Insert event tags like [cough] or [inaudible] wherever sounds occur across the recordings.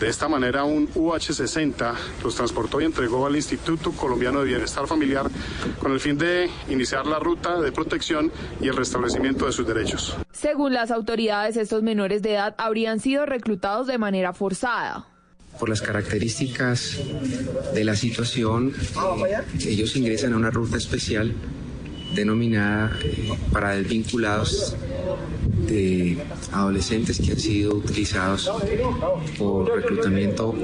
De esta manera, un UH-60 los transportó y entregó al Instituto Colombiano de Bienestar Familiar con el fin de iniciar la ruta de protección y el restablecimiento de sus derechos. Según las autoridades, estos menores de edad habrían sido reclutados de manera forzada por las características de la situación, eh, ellos ingresan a una ruta especial denominada eh, para desvinculados de adolescentes que han sido utilizados por reclutamiento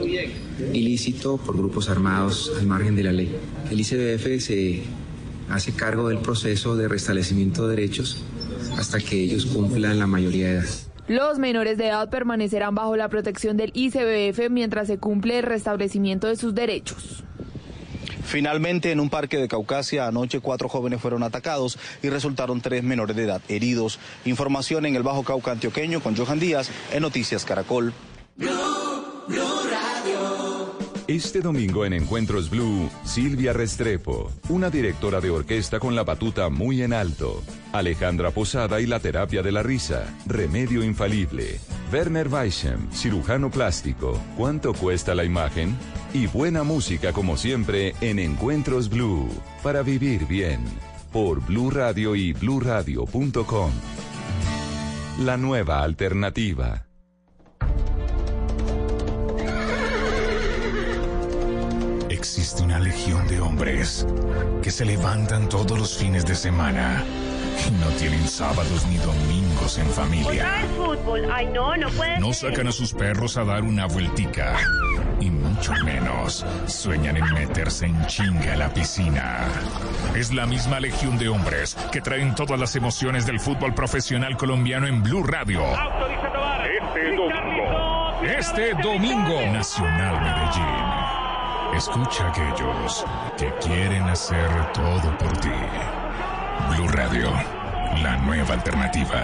ilícito por grupos armados al margen de la ley. El ICBF se hace cargo del proceso de restablecimiento de derechos hasta que ellos cumplan la mayoría de edad. Los menores de edad permanecerán bajo la protección del ICBF mientras se cumple el restablecimiento de sus derechos. Finalmente, en un parque de Caucasia, anoche cuatro jóvenes fueron atacados y resultaron tres menores de edad heridos. Información en el Bajo Cauca Antioqueño con Johan Díaz en Noticias Caracol. Este domingo en Encuentros Blue, Silvia Restrepo, una directora de orquesta con la batuta muy en alto. Alejandra Posada y la terapia de la risa, remedio infalible. Werner Weissem, cirujano plástico, ¿cuánto cuesta la imagen? Y buena música como siempre en Encuentros Blue, para vivir bien, por Blue Radio y bluradio.com. La nueva alternativa. Existe una legión de hombres que se levantan todos los fines de semana y no tienen sábados ni domingos en familia. no, sacan a sus perros a dar una vueltica. Y mucho menos sueñan en meterse en chinga a la piscina. Es la misma legión de hombres que traen todas las emociones del fútbol profesional colombiano en Blue Radio. Este domingo. Este domingo. Nacional Medellín. Escucha a aquellos que quieren hacer todo por ti. Blue Radio, la nueva alternativa.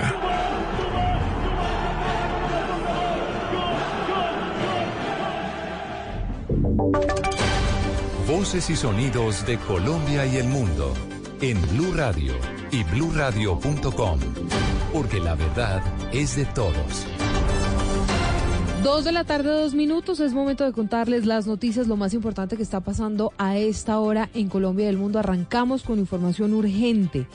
Voces y sonidos de Colombia y el mundo en Blue Radio y bluradio.com, porque la verdad es de todos. Dos de la tarde, dos minutos. Es momento de contarles las noticias, lo más importante que está pasando a esta hora en Colombia y el mundo. Arrancamos con información urgente.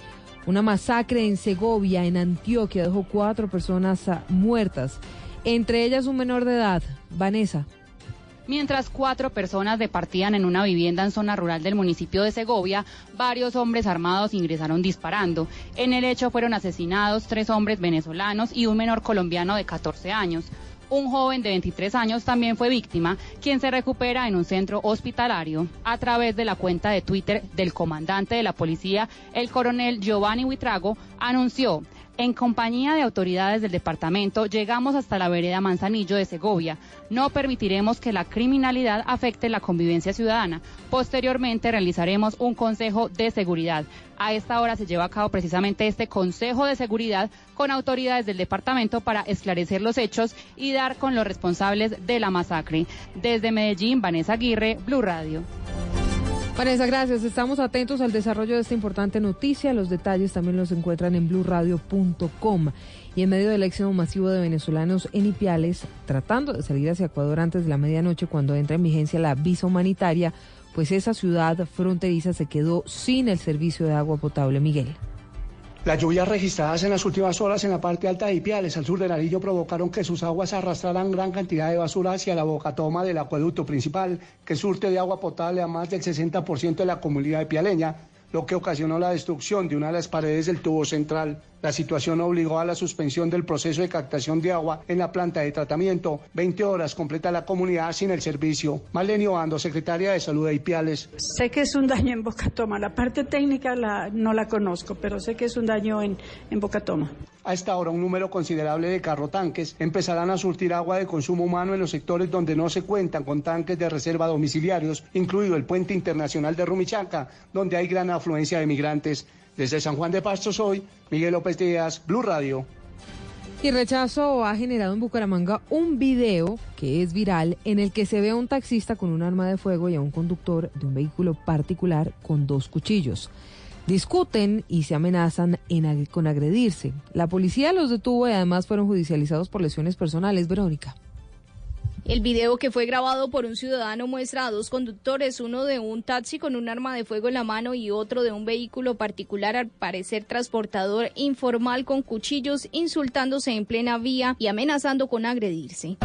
Una masacre en Segovia, en Antioquia, dejó cuatro personas ah, muertas, entre ellas un menor de edad. Vanessa. Mientras cuatro personas departían en una vivienda en zona rural del municipio de Segovia, varios hombres armados ingresaron disparando. En el hecho fueron asesinados tres hombres venezolanos y un menor colombiano de 14 años. Un joven de 23 años también fue víctima, quien se recupera en un centro hospitalario. A través de la cuenta de Twitter del comandante de la policía, el coronel Giovanni Huitrago, anunció en compañía de autoridades del departamento, llegamos hasta la vereda Manzanillo de Segovia. No permitiremos que la criminalidad afecte la convivencia ciudadana. Posteriormente realizaremos un consejo de seguridad. A esta hora se lleva a cabo precisamente este consejo de seguridad con autoridades del departamento para esclarecer los hechos y dar con los responsables de la masacre. Desde Medellín, Vanessa Aguirre, Blue Radio. Vanessa, gracias. Estamos atentos al desarrollo de esta importante noticia. Los detalles también los encuentran en blurradio.com. Y en medio del éxodo masivo de venezolanos en Ipiales, tratando de salir hacia Ecuador antes de la medianoche cuando entra en vigencia la visa humanitaria, pues esa ciudad fronteriza se quedó sin el servicio de agua potable. Miguel. Las lluvias registradas en las últimas horas en la parte alta de Ipiales, al sur del Arillo, provocaron que sus aguas arrastraran gran cantidad de basura hacia la bocatoma del acueducto principal, que surte de agua potable a más del 60% de la comunidad ipialeña, lo que ocasionó la destrucción de una de las paredes del tubo central. La situación obligó a la suspensión del proceso de captación de agua en la planta de tratamiento. 20 horas completa la comunidad sin el servicio. Marlenio Ando, secretaria de Salud de Ipiales. Sé que es un daño en Bocatoma. La parte técnica la, no la conozco, pero sé que es un daño en, en Bocatoma. A esta hora, un número considerable de carrotanques empezarán a surtir agua de consumo humano en los sectores donde no se cuentan con tanques de reserva domiciliarios, incluido el puente internacional de Rumichaca, donde hay gran afluencia de migrantes. Desde San Juan de Pastos hoy, Miguel López Díaz, Blue Radio. Y rechazo ha generado en Bucaramanga un video que es viral en el que se ve a un taxista con un arma de fuego y a un conductor de un vehículo particular con dos cuchillos. Discuten y se amenazan con agredirse. La policía los detuvo y además fueron judicializados por lesiones personales. Verónica. El video que fue grabado por un ciudadano muestra a dos conductores, uno de un taxi con un arma de fuego en la mano y otro de un vehículo particular, al parecer transportador informal con cuchillos, insultándose en plena vía y amenazando con agredirse.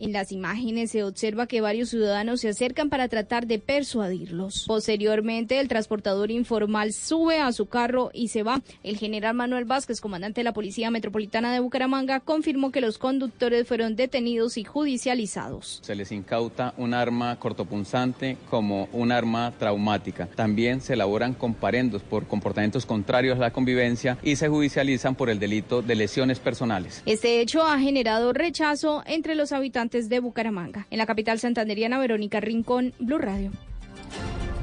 En las imágenes se observa que varios ciudadanos se acercan para tratar de persuadirlos. Posteriormente, el transportador informal sube a su carro y se va. El general Manuel Vázquez, comandante de la Policía Metropolitana de Bucaramanga, confirmó que los conductores fueron detenidos y judicializados. Se les incauta un arma cortopunzante como un arma traumática. También se elaboran comparendos por comportamientos contrarios a la convivencia y se judicializan por el delito de lesiones personales. Este hecho ha generado rechazo entre los habitantes de Bucaramanga. En la capital santanderiana, Verónica Rincón, Blue Radio.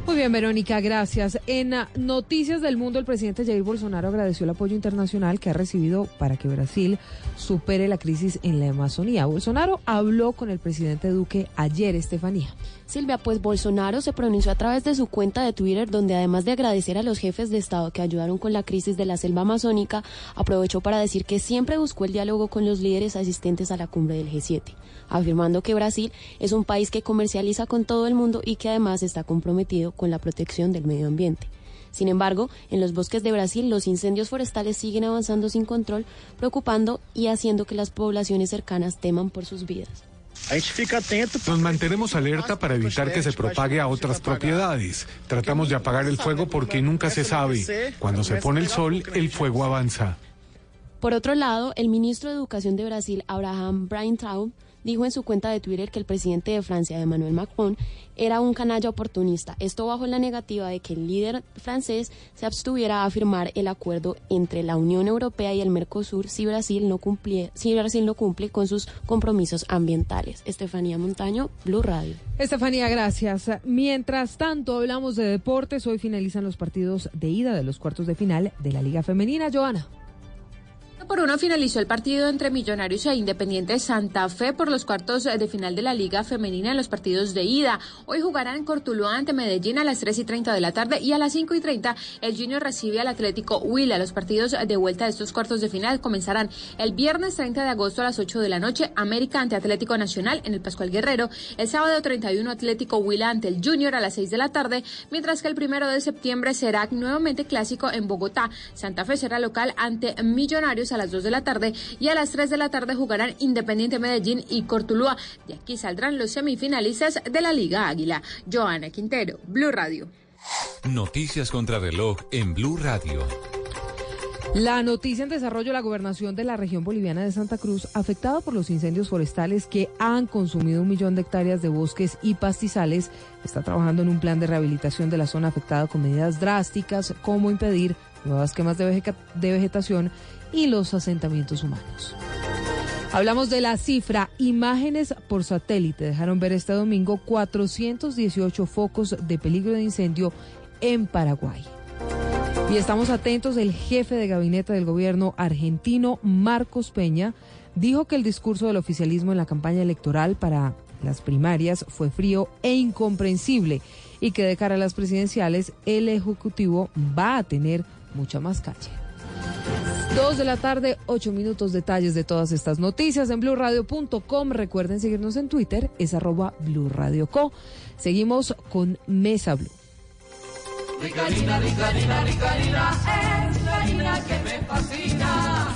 Muy bien, Verónica, gracias. En Noticias del Mundo, el presidente Jair Bolsonaro agradeció el apoyo internacional que ha recibido para que Brasil supere la crisis en la Amazonía. Bolsonaro habló con el presidente Duque ayer, Estefanía. Silvia, pues Bolsonaro se pronunció a través de su cuenta de Twitter, donde además de agradecer a los jefes de Estado que ayudaron con la crisis de la selva amazónica, aprovechó para decir que siempre buscó el diálogo con los líderes asistentes a la cumbre del G7, afirmando que Brasil es un país que comercializa con todo el mundo y que además está comprometido con la protección del medio ambiente. Sin embargo, en los bosques de Brasil los incendios forestales siguen avanzando sin control, preocupando y haciendo que las poblaciones cercanas teman por sus vidas. Nos mantenemos alerta para evitar que se propague a otras propiedades. Tratamos de apagar el fuego porque nunca se sabe. Cuando se pone el sol, el fuego avanza. Por otro lado, el ministro de Educación de Brasil, Abraham Braintraub, dijo en su cuenta de Twitter que el presidente de Francia, Emmanuel Macron, era un canalla oportunista. Esto bajo la negativa de que el líder francés se abstuviera a firmar el acuerdo entre la Unión Europea y el Mercosur si Brasil no cumple, si Brasil no cumple con sus compromisos ambientales. Estefanía Montaño, Blue Radio. Estefanía, gracias. Mientras tanto, hablamos de deportes. Hoy finalizan los partidos de ida de los cuartos de final de la Liga Femenina. Joana por uno finalizó el partido entre Millonarios e Independiente Santa Fe por los cuartos de final de la Liga Femenina en los partidos de ida. Hoy jugarán Cortuluá ante Medellín a las 3 y 30 de la tarde y a las 5 y 30 el Junior recibe al Atlético Huila. Los partidos de vuelta de estos cuartos de final comenzarán el viernes 30 de agosto a las 8 de la noche, América ante Atlético Nacional en el Pascual Guerrero. El sábado 31 Atlético Huila ante el Junior a las 6 de la tarde, mientras que el primero de septiembre será nuevamente clásico en Bogotá. Santa Fe será local ante Millonarios a las 2 de la tarde y a las 3 de la tarde jugarán Independiente Medellín y Cortuluá. De aquí saldrán los semifinalistas de la Liga Águila. Joana Quintero, Blue Radio. Noticias contra reloj en Blue Radio. La noticia en desarrollo, la gobernación de la región boliviana de Santa Cruz, afectada por los incendios forestales que han consumido un millón de hectáreas de bosques y pastizales, está trabajando en un plan de rehabilitación de la zona afectada con medidas drásticas como impedir nuevas quemas de, de vegetación y los asentamientos humanos. Hablamos de la cifra. Imágenes por satélite dejaron ver este domingo 418 focos de peligro de incendio en Paraguay. Y estamos atentos, el jefe de gabinete del gobierno argentino, Marcos Peña, dijo que el discurso del oficialismo en la campaña electoral para las primarias fue frío e incomprensible y que de cara a las presidenciales el Ejecutivo va a tener mucha más calle. Dos de la tarde, ocho minutos, detalles de todas estas noticias en blurradio.com. Recuerden seguirnos en Twitter, es arroba blurradioco. Seguimos con Mesa Blue. Ricarina, Ricarina, Ricarina, es la harina que me fascina.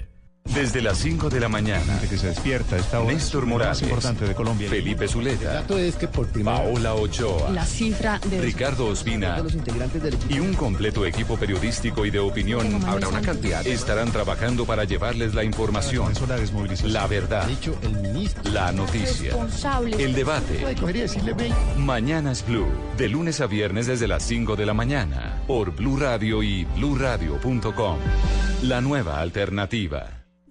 Desde las 5 de la mañana. que se despierta esta hora. Néstor Morales. importante de Colombia. Felipe Zuleta. es que por Paola Ochoa. La cifra de Ricardo Ospina. Y un completo equipo periodístico y de opinión. Habrá una cantidad. Estarán trabajando para llevarles la información. La verdad. La noticia. El debate. Mañanas Blue. De lunes a viernes desde las 5 de la mañana. Por Blue Radio y bluradio.com. La nueva alternativa.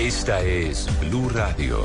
Esta es Blue Radio.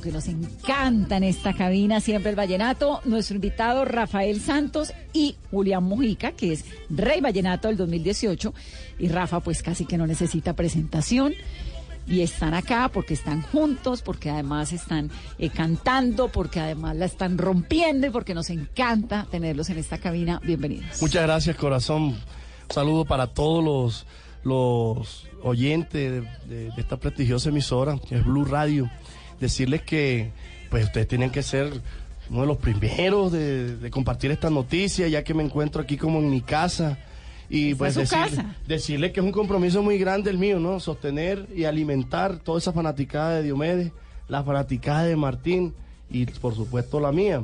Que nos encanta en esta cabina, siempre el vallenato. Nuestro invitado Rafael Santos y Julián Mujica, que es Rey Vallenato del 2018. Y Rafa, pues casi que no necesita presentación. Y están acá porque están juntos, porque además están eh, cantando, porque además la están rompiendo y porque nos encanta tenerlos en esta cabina. Bienvenidos. Muchas gracias, corazón. Un saludo para todos los, los oyentes de- de esta prestigiosa emisora, que es Blue Radio. Decirles que pues ustedes tienen que ser uno de los primeros de, de compartir esta noticia, ya que me encuentro aquí como en mi casa. Y pues es decirle, decirle que es un compromiso muy grande el mío, ¿no? Sostener y alimentar toda esa fanaticada de Diomedes, la fanaticada de Martín y por supuesto la mía.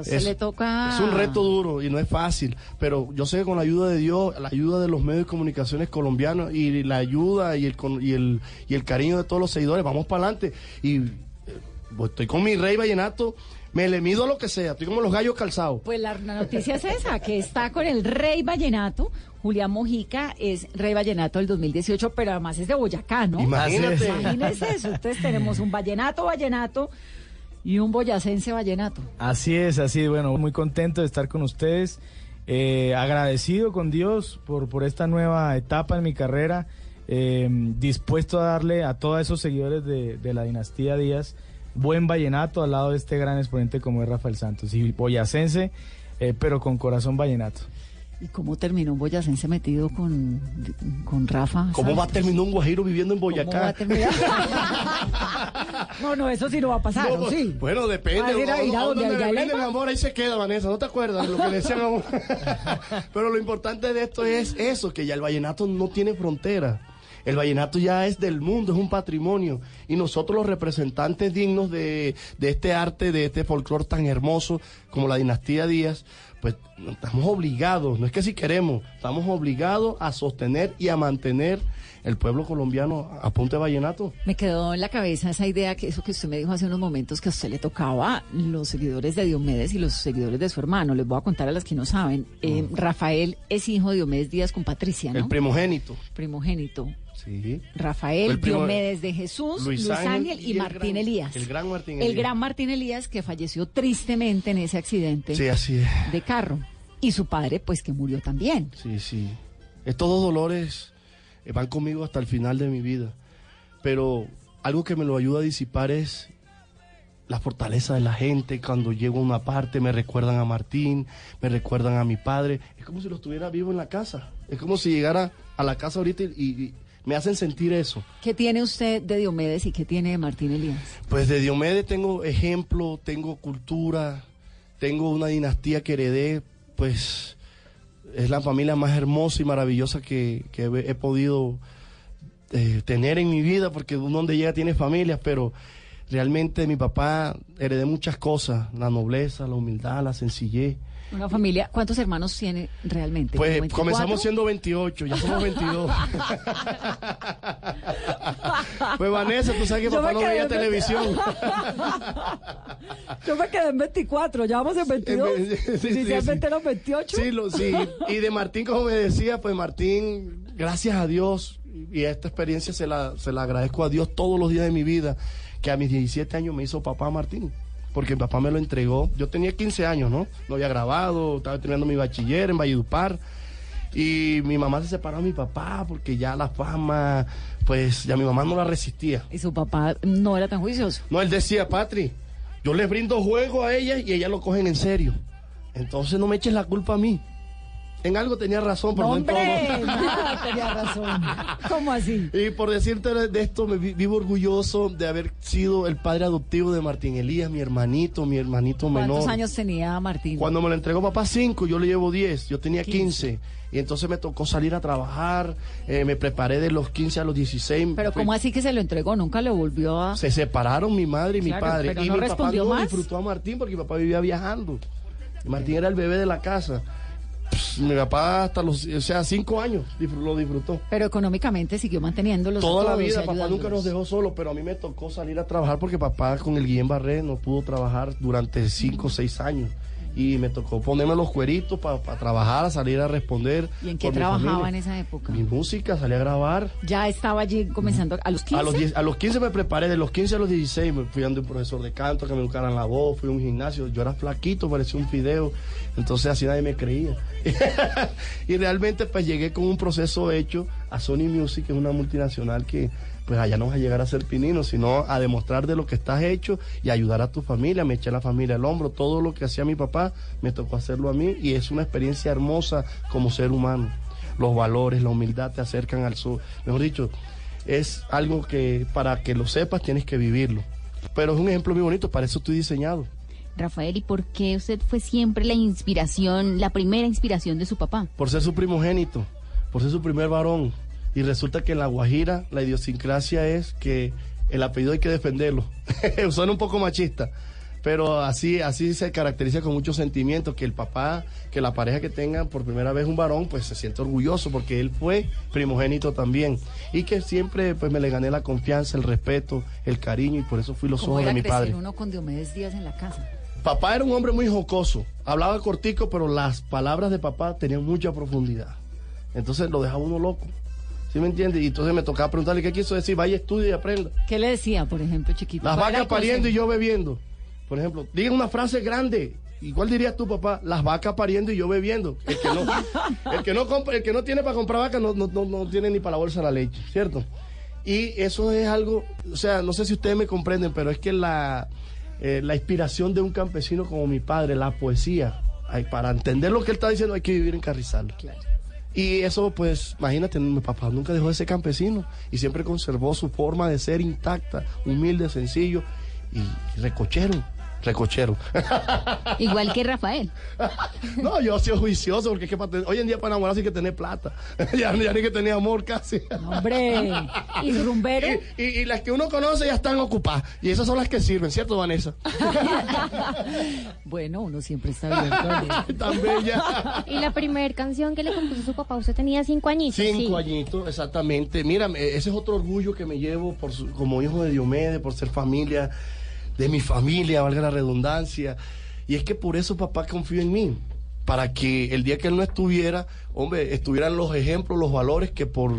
Usted le toca- es un reto duro y no es fácil, pero yo sé que con la ayuda de Dios, la ayuda de los medios de comunicaciones colombianos y la ayuda y el, con- y el, y el cariño de todos los seguidores, vamos para adelante. Y pues, estoy con mi rey vallenato, me le mido a lo que sea, estoy como los gallos calzados. Pues la, la noticia es esa, que está con el Rey Vallenato. Julián Mojica es Rey Vallenato del 2018, pero además es de Boyacá, ¿no? Imagínate. Imagínese eso. Entonces tenemos un Vallenato Vallenato y un boyacense Vallenato. Así es, así es. Bueno, muy contento de estar con ustedes. eh, agradecido con Dios por, por esta nueva etapa en mi carrera. eh, dispuesto a darle a todos esos seguidores de, de la dinastía Díaz buen vallenato al lado de este gran exponente como es Rafael Santos. Y boyacense, eh, pero con corazón vallenato. ¿Y cómo terminó un boyacense metido con, con Rafa? ¿Cómo va a ¿sabes? terminar un guajiro viviendo en ¿Cómo va Boyacá? a terminar? [laughs] no, no, eso sí no va a pasar, No, ¿o sí? Bueno, depende. Va a ir a- ¿A- ir a a donde donde haya me brinde, lema. mi amor, ahí se queda, Vanessa. ¿No te acuerdas? Lo que le decían. [laughs] Pero lo importante de esto es eso, que ya el vallenato no tiene frontera. El vallenato ya es del mundo, es un patrimonio. Y nosotros los representantes dignos de, de este arte, de este folclore tan hermoso como la dinastía Díaz, pues estamos obligados, no es que si queremos, estamos obligados a sostener y a mantener el pueblo colombiano a punto de vallenato. Me quedó en la cabeza esa idea que eso que usted me dijo hace unos momentos que a usted le tocaba los seguidores de Diomedes y los seguidores de su hermano. Les voy a contar a las que no saben. Eh, Rafael es hijo de Diomedes Díaz con Patricia, ¿no? El primogénito. Primogénito. Sí. Rafael Diomedes de Jesús, Luis Luis, Ángel y Martín gran- Elías. el gran Martín El Elías. gran Martín Elías que falleció tristemente en ese accidente Sí, así es. de carro. Y su padre, pues, que murió también. Sí, sí. Estos dos dolores eh, van conmigo hasta el final de mi vida. Pero algo que me lo ayuda a disipar es la fortaleza de la gente. Cuando llego a una parte me recuerdan a Martín, me recuerdan a mi padre. Es como si lo estuviera vivo en la casa. Es como si llegara a la casa ahorita y, y me hacen sentir eso. ¿Qué tiene usted de Diomedes y qué tiene de Martín Elías? Pues de Diomedes tengo ejemplo, tengo cultura, tengo una dinastía que heredé, pues es la familia más hermosa y maravillosa que, que he, he podido eh, tener en mi vida, porque uno donde llega tiene familias, pero realmente mi papá heredé muchas cosas, la nobleza, la humildad, la sencillez. Una familia, ¿cuántos hermanos tiene realmente? Pues ¿Como 24? comenzamos siendo 28, ya somos 22. [laughs] pues Vanessa, tú sabes que Yo papá no veía televisión. [laughs] Yo me quedé en 24, ya vamos en 22. [laughs] Sí, sí, Inicialmente sí. eran 28. Sí, lo, sí. Y de Martín, como me decía, pues Martín, gracias a Dios, y esta experiencia se la, se la agradezco a Dios todos los días de mi vida, que a mis 17 años me hizo papá Martín. Porque mi papá me lo entregó. Yo tenía 15 años, ¿no? No había grabado, estaba terminando mi bachiller en Valledupar. Y mi mamá se separó de mi papá porque ya la fama, pues ya mi mamá no la resistía. Y su papá no era tan juicioso. No, él decía, Patri, yo les brindo juego a ellas y ellas lo cogen en serio. Entonces no me eches la culpa a mí. En algo tenía razón, pero No, no en hombre, todo. nada tenía razón. ¿Cómo así? Y por decirte de esto, me vi- vivo orgulloso de haber sido el padre adoptivo de Martín Elías, mi hermanito, mi hermanito menor. ¿Cuántos años tenía Martín? Cuando me lo entregó papá 5, yo le llevo 10, yo tenía 15. Y entonces me tocó salir a trabajar, eh, me preparé de los 15 a los 16. Pero ¿cómo así que se lo entregó? Nunca lo volvió a... Se separaron mi madre y mi padre. pero y no mi papá no más. disfrutó a Martín porque mi papá vivía viajando. Martín era el bebé de la casa. Pss, mi papá hasta los, o sea, cinco años lo disfrutó. Pero económicamente siguió manteniéndolos Toda la vida, papá nunca nos dejó solo, pero a mí me tocó salir a trabajar porque papá con el Guillén Barré no pudo trabajar durante cinco o seis años. Y me tocó ponerme los cueritos para trabajar, a salir a responder. ¿Y en qué trabajaba en esa época? Mi música, salí a grabar. Ya estaba allí comenzando a los 15. A los, 10 a los 15 me preparé, de los 15 a los 16 me fui dando un profesor de canto que me educaran la voz, fui a un gimnasio, yo era flaquito, parecía un fideo, entonces así nadie me creía. [laughs] y realmente pues llegué con un proceso hecho a Sony Music, que es una multinacional que pues allá no vas a llegar a ser pinino, sino a demostrar de lo que estás hecho y ayudar a tu familia, me eché a la familia al hombro, todo lo que hacía mi papá me tocó hacerlo a mí y es una experiencia hermosa como ser humano. Los valores, la humildad te acercan al sur, mejor dicho, es algo que para que lo sepas tienes que vivirlo. Pero es un ejemplo muy bonito, para eso estoy diseñado. Rafael, ¿y por qué usted fue siempre la inspiración, la primera inspiración de su papá? Por ser su primogénito, por ser su primer varón. Y resulta que en La Guajira la idiosincrasia es que el apellido hay que defenderlo. [laughs] Suena un poco machista, pero así, así se caracteriza con mucho sentimiento que el papá, que la pareja que tenga por primera vez un varón, pues se siente orgulloso porque él fue primogénito también. Y que siempre pues me le gané la confianza, el respeto, el cariño y por eso fui los ¿Cómo ojos de mi padre. uno con Diomedes Díaz en la casa? Papá era un hombre muy jocoso, hablaba cortico, pero las palabras de papá tenían mucha profundidad. Entonces lo dejaba uno loco. ¿Sí me entiendes? Y entonces me tocaba preguntarle qué quiso decir, vaya, estudia y aprenda. ¿Qué le decía, por ejemplo, chiquito? Las ¿Cuál era vacas pariendo y yo bebiendo. Por ejemplo, diga una frase grande. ¿Y cuál dirías tú, papá? Las vacas pariendo y yo bebiendo. El que no, [laughs] el que no, compra, el que no tiene para comprar vacas no, no, no, no tiene ni para la bolsa la leche, ¿cierto? Y eso es algo, o sea, no sé si ustedes me comprenden, pero es que la, eh, la inspiración de un campesino como mi padre, la poesía, para entender lo que él está diciendo hay que vivir en Carrizal. Y eso, pues, imagínate, mi papá nunca dejó de ser campesino y siempre conservó su forma de ser intacta, humilde, sencillo y recochero. Recochero. [laughs] Igual que Rafael. [laughs] no, yo soy juicioso porque es que para tener- hoy en día para enamorarse hay que tener plata. [laughs] ya, ya ni que tener amor casi. Hombre, ¿y rumbero? Y, y- y las que uno conoce ya están ocupadas. Y esas son las que sirven, ¿cierto, Vanessa? bueno, uno siempre está abierto. Tan bella. Y la primera canción que le compuso su papá, usted tenía cinco añitos. Cinco sí. añitos, exactamente. Mira, eh, ese es otro orgullo que me llevo por su- como hijo de Diomedes, por ser familia de mi familia, valga la redundancia. Y es que por eso papá confió en mí, para que el día que él no estuviera, hombre, estuvieran los ejemplos, los valores que por,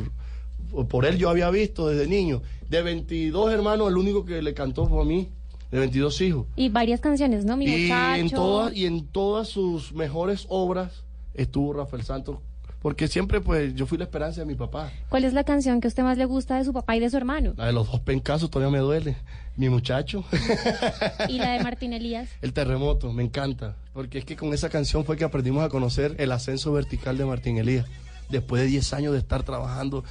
por él yo había visto desde niño. De 22 hermanos, el único que le cantó fue a mí, de 22 hijos. Y varias canciones, ¿no? Mi Y muchacho. en, todas, y en todas sus mejores obras estuvo Rafael Santos, porque siempre pues yo fui la esperanza de mi papá. ¿Cuál es la canción que a usted más le gusta de su papá y de su hermano? La de los dos pencasos todavía me duele. Mi muchacho. Y la de [laughs] Martín Elías. El terremoto, me encanta. Porque es que con esa canción fue que aprendimos a conocer el ascenso vertical de Martín Elías. Después de 10 años de estar trabajando,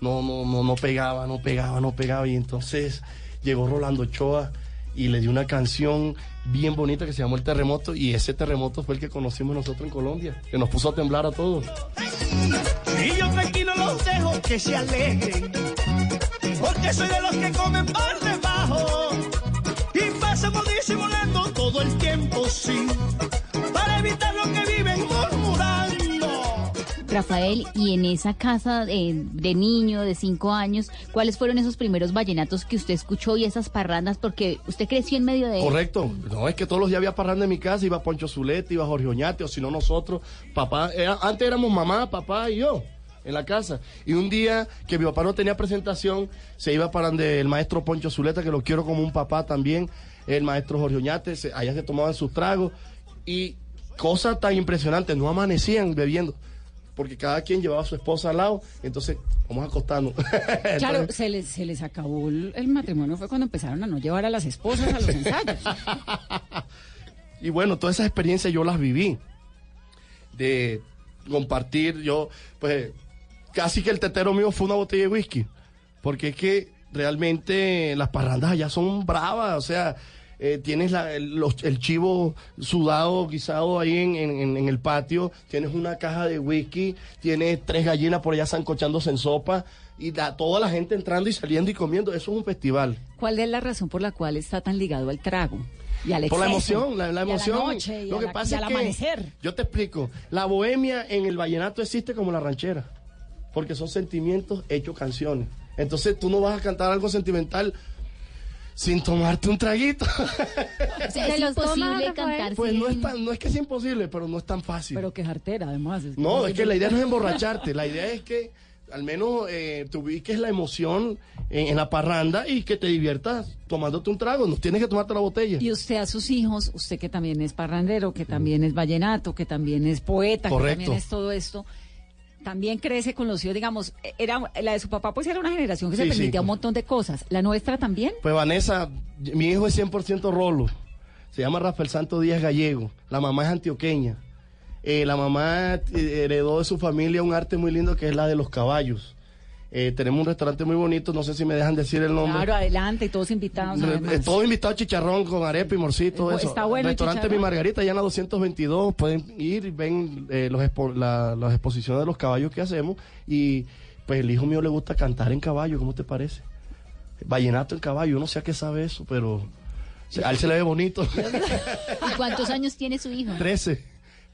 no, no, no, no pegaba, no pegaba, no pegaba. Y entonces llegó Rolando Ochoa y le dio una canción bien bonita que se llamó El Terremoto. Y ese terremoto fue el que conocimos nosotros en Colombia, que nos puso a temblar a todos. Y yo tranquilo los dejo que se alegren, porque soy de los que comen por debajo y pasamos disimulando todo el tiempo, sí, para evitar lo que viven murmurando. Rafael, y en esa casa de, niño de cinco años, ¿cuáles fueron esos primeros vallenatos que usted escuchó y esas parrandas? Porque usted creció en medio de... Correcto. No, es que todos los días había parranda en mi casa, iba Poncho Zuleta, iba Jorge Oñate, o si no nosotros, papá, era- antes éramos mamá, papá y yo en la casa. Y un día que mi papá no tenía presentación, se iba para donde el maestro Poncho Zuleta, que lo quiero como un papá también, el maestro Jorge Oñate, se- allá se tomaban sus tragos y cosas tan impresionantes, no amanecían bebiendo. Porque cada quien llevaba a su esposa al lado, entonces vamos a acostarnos. [laughs] Claro, se les, se les acabó el, el matrimonio, fue cuando empezaron a no llevar a las esposas a los [laughs] ensayos. Y bueno, todas esas experiencias yo las viví. De compartir, yo, pues, casi que el tetero mío fue una botella de whisky. Porque es que realmente las parrandas allá son bravas, o sea, eh, tienes la- el, los- el chivo sudado, guisado ahí en, en- en el patio, tienes una caja de whisky, tienes tres gallinas por allá zancochándose en sopa, y la- toda la gente entrando y saliendo y comiendo, eso es un festival. ¿Cuál es la razón por la cual está tan ligado al trago? Y al Por la emoción, la, la y a emoción. noche, y Lo a que pasa y es al que amanecer. yo te explico, la bohemia en el vallenato existe como la ranchera, porque son sentimientos hechos canciones. Entonces tú no vas a cantar algo sentimental sin tomarte un traguito. O sea, ¿Se es imposible cantar Pues no es, tan- no es que es imposible, pero no es tan fácil. Pero que jartera, además. No, es que la idea no es [laughs] emborracharte, la idea es que al menos eh, ubiques la emoción en, en la parranda y que te diviertas tomándote un trago, no tienes que tomarte la botella. Y usted a sus hijos, usted que también es parrandero, que también es vallenato, que también es poeta, que también es todo esto, también crece con los hijos, digamos, era la de su papá pues era una generación que se sí. permitía un montón de cosas. ¿La nuestra también? Pues Vanessa, mi hijo es 100% rolo. Se llama Rafael Santo Díaz Gallego. La mamá es antioqueña. Eh, la mamá eh, heredó de su familia un arte muy lindo que es la de los caballos. Eh, tenemos un restaurante muy bonito, no sé si me dejan decir el nombre. Claro, adelante, y todos invitados. Eh, todo invitado a chicharrón con arepa y morcito, Eh, eso. está bueno el Restaurante. Mi Margarita, allá en la 222, pueden ir y ven eh, los expo- la- las exposiciones de los caballos que hacemos. Y pues el hijo mío le gusta cantar en caballo, ¿cómo te parece? Vallenato en caballo, no sé a qué sabe eso, pero a él se le ve bonito. [laughs] ¿Y cuántos años tiene su hijo? 13.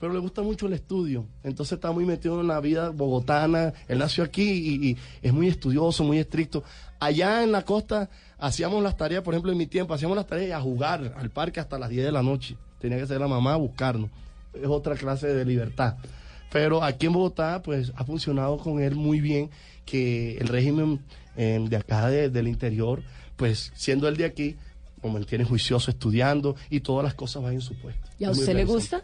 Pero le gusta mucho el estudio. Entonces está muy metido en la vida bogotana. Él nació aquí y, y es muy estudioso, muy estricto. Allá en la costa hacíamos las tareas, por ejemplo, en mi tiempo, hacíamos las tareas a jugar al parque hasta las 10 de la noche. Tenía que ser la mamá a buscarnos. Es otra clase de libertad. Pero aquí en Bogotá, pues ha funcionado con él muy bien, que el régimen eh, de acá de- del interior, pues siendo él de aquí, lo mantiene juicioso estudiando y todas las cosas van en su puesto. ¿Y a usted le gusta?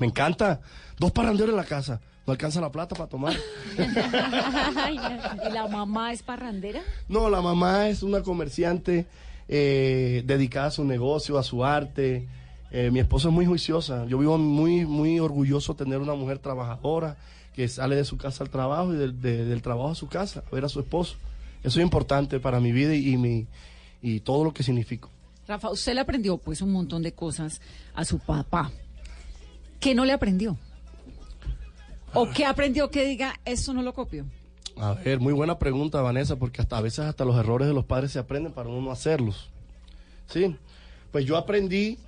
Me encanta. Dos parranderos en la casa. No alcanza la plata para tomar. [laughs] ¿Y la mamá es parrandera? No, la mamá es una comerciante eh, dedicada a su negocio, a su arte. Eh, mi esposa es muy juiciosa. Yo vivo muy, muy orgulloso de tener una mujer trabajadora que sale de su casa al trabajo y del, de- del trabajo a su casa, a ver a su esposo. Eso es importante para mi vida y, y mi, y todo lo que significo. Rafa, usted le aprendió pues un montón de cosas a su papá. ¿Qué no le aprendió? ¿O qué aprendió que diga, eso no lo copio? A ver, muy buena pregunta, Vanessa, porque hasta a veces hasta los errores de los padres se aprenden para uno no hacerlos. Sí, pues yo aprendí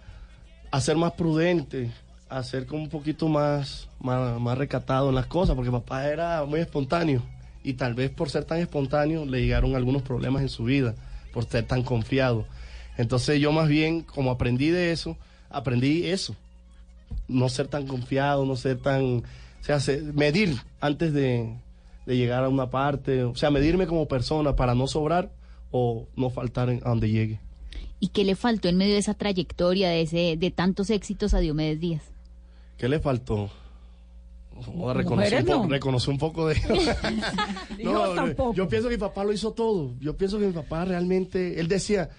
a ser más prudente, a ser como un poquito más, más, más recatado en las cosas, porque papá era muy espontáneo y tal vez por ser tan espontáneo le llegaron algunos problemas en su vida, por ser tan confiado. Entonces yo más bien, como aprendí de eso, aprendí eso, no ser tan confiado, no ser tan, o sea, se- medir antes de, de llegar a una parte, o sea, medirme como persona para no sobrar o no faltar en- a donde llegue. ¿Y qué le faltó en medio de esa trayectoria, de, ese, de tantos éxitos a Diomedes Díaz? ¿Qué le faltó? Joder, reconocí, un poco, no. reconocí un poco de... [laughs] Tampoco. Yo pienso que mi papá lo hizo todo. Yo pienso que mi papá realmente... Él decía,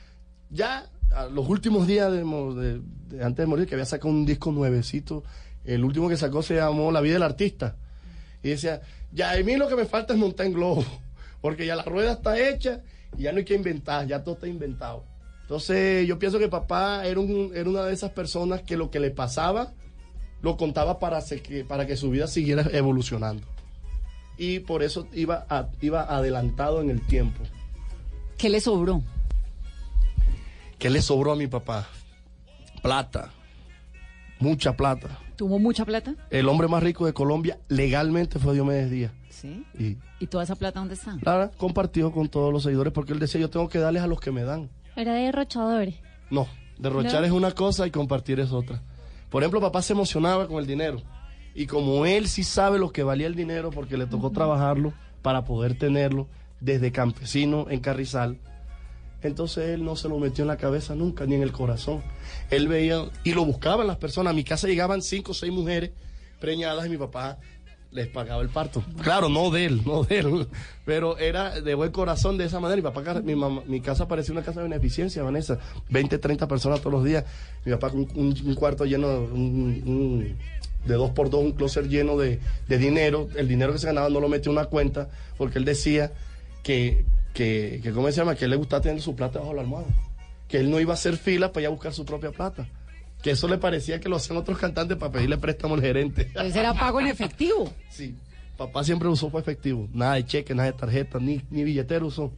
ya los últimos días de, antes de morir, que había sacado un disco nuevecito. El último que sacó se llamó La vida del artista. Y decía, ya a mí lo que me falta es montar en globo. [laughs] Porque ya la rueda está hecha y ya no hay que inventar, ya todo está inventado. Entonces yo pienso que papá era, un- era una de esas personas que lo que le pasaba lo contaba para, que, para que su vida siguiera evolucionando. Y por eso iba, iba adelantado en el tiempo. ¿Qué le sobró? ¿Qué le sobró a mi papá? Plata. Mucha plata. ¿Tuvo mucha plata? El hombre más rico de Colombia legalmente fue Diomedes Díaz. Sí. Y ¿Y toda esa plata dónde está? Lara compartió con todos los seguidores porque él decía, yo tengo que darles a los que me dan. Era derrochador. No, derrochar No. es una cosa y compartir es otra. Por ejemplo, papá se emocionaba con el dinero. Y como él sí sabe lo que valía el dinero porque le tocó trabajarlo para poder tenerlo desde campesino en Carrizal, entonces él no se lo metió en la cabeza nunca, ni en el corazón. Él veía y lo buscaban las personas. A mi casa llegaban cinco o seis mujeres preñadas y mi papá les pagaba el parto. Claro, no de él, no de él, [laughs] pero era de buen corazón de esa manera. Mi papá, mi, casa parecía una casa de beneficencia, Vanessa. 20, 30 personas todos los días. Mi papá un, un cuarto lleno, de dos por dos, un closet lleno de, de dinero. El dinero que se ganaba no lo metió en una cuenta porque él decía que, que, que ¿cómo se llama? Que él le gustaba tener su plata bajo la almohada. Que él no iba a hacer filas para ir a buscar su propia plata. Que eso le parecía que lo hacían otros cantantes para pedirle préstamo al gerente. Entonces era pago en efectivo. [laughs] Sí. Papá siempre usó fue efectivo. Nada de cheque, nada de tarjeta, ni, ni billetero usó.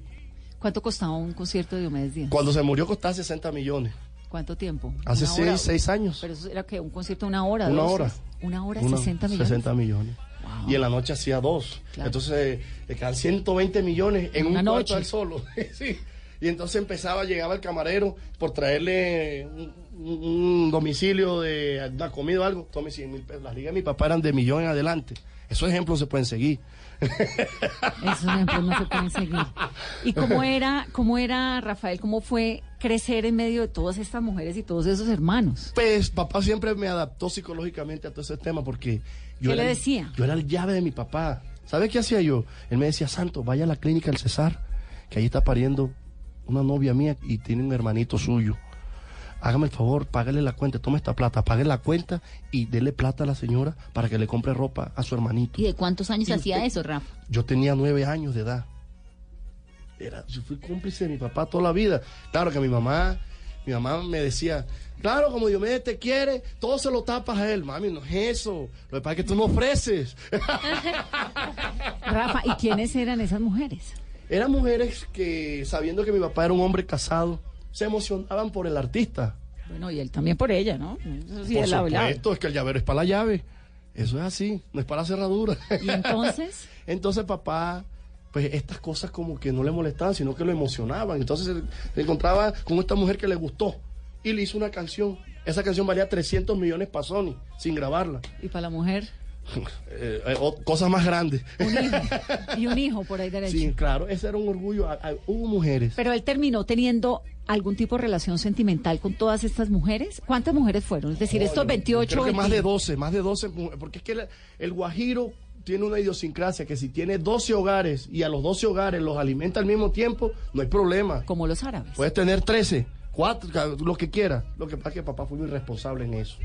¿Cuánto costaba un concierto de Diomedes Díaz? Cuando se murió costaba 60 millones. ¿Cuánto tiempo? Hace ¿Una seis, seis años. Pero eso era que un concierto de una hora. Una dos, hora. Una hora, Una- 60 millones. 60 millones. Y en la noche hacía dos. Claro. Entonces le quedan 120 millones en Una un noche. cuarto al solo. [laughs] sí. Y entonces empezaba, llegaba el camarero por traerle un, un- un domicilio de una comida o algo. Tome 100 mil pesos. Las ligas de mi papá eran de millón en adelante. Esos ejemplos se pueden seguir. [laughs] Esos ejemplos no se pueden seguir. ¿Y cómo era, cómo era, Rafael, cómo fue crecer en medio de todas estas mujeres y todos esos hermanos? Pues papá siempre me adaptó psicológicamente a todo ese tema porque yo ¿Qué le el- decía? yo era el llave de mi papá. ¿Sabe qué hacía yo? Él me decía, Santo, vaya a la clínica del César, que ahí está pariendo una novia mía y tiene un hermanito suyo. Hágame el favor, págale la cuenta, tome esta plata, pague la cuenta y dele plata a la señora para que le compre ropa a su hermanito. ¿Y de cuántos años Y hacía usted- eso, Rafa? Yo tenía nueve años de edad. Era, yo fui cómplice de mi papá toda la vida. Claro que mi mamá, mi mamá me decía, claro, como Diomedes te quiere, todo se lo tapas a él. Mami, no es eso. Lo que pasa es que tú no ofreces. [laughs] Rafa, ¿y quiénes eran esas mujeres? Eran mujeres que, sabiendo que mi papá era un hombre casado, se emocionaban por el artista. Bueno, y él también por ella, ¿no? Eso sí, por él hablaba. supuesto, es que el llavero es para la llave. Eso es así, no es para la cerradura. ¿Y entonces? [laughs] Entonces papá, pues estas cosas como que no le molestaban, sino que lo emocionaban. Entonces se, se encontraba con esta mujer que le gustó y le hizo una canción. Esa canción valía 300 millones para Sony, sin grabarla. ¿Y para la mujer? [laughs] Eh, eh, o- cosas más grandes. [laughs] Y un hijo por ahí derecho. Sí, claro, ese era un orgullo. Hubo mujeres. Pero él terminó teniendo algún tipo de relación sentimental con todas estas mujeres. ¿Cuántas mujeres fueron? Es decir, estos yo 28 Creo que más 20. de 12, más de 12, mu- porque es que el, el guajiro tiene una idiosincrasia que si tiene 12 hogares y a los 12 hogares los alimenta al mismo tiempo, no hay problema. Como los árabes. Puedes tener 13, 4, lo que quiera. Lo que pasa es que papá fue muy responsable en eso.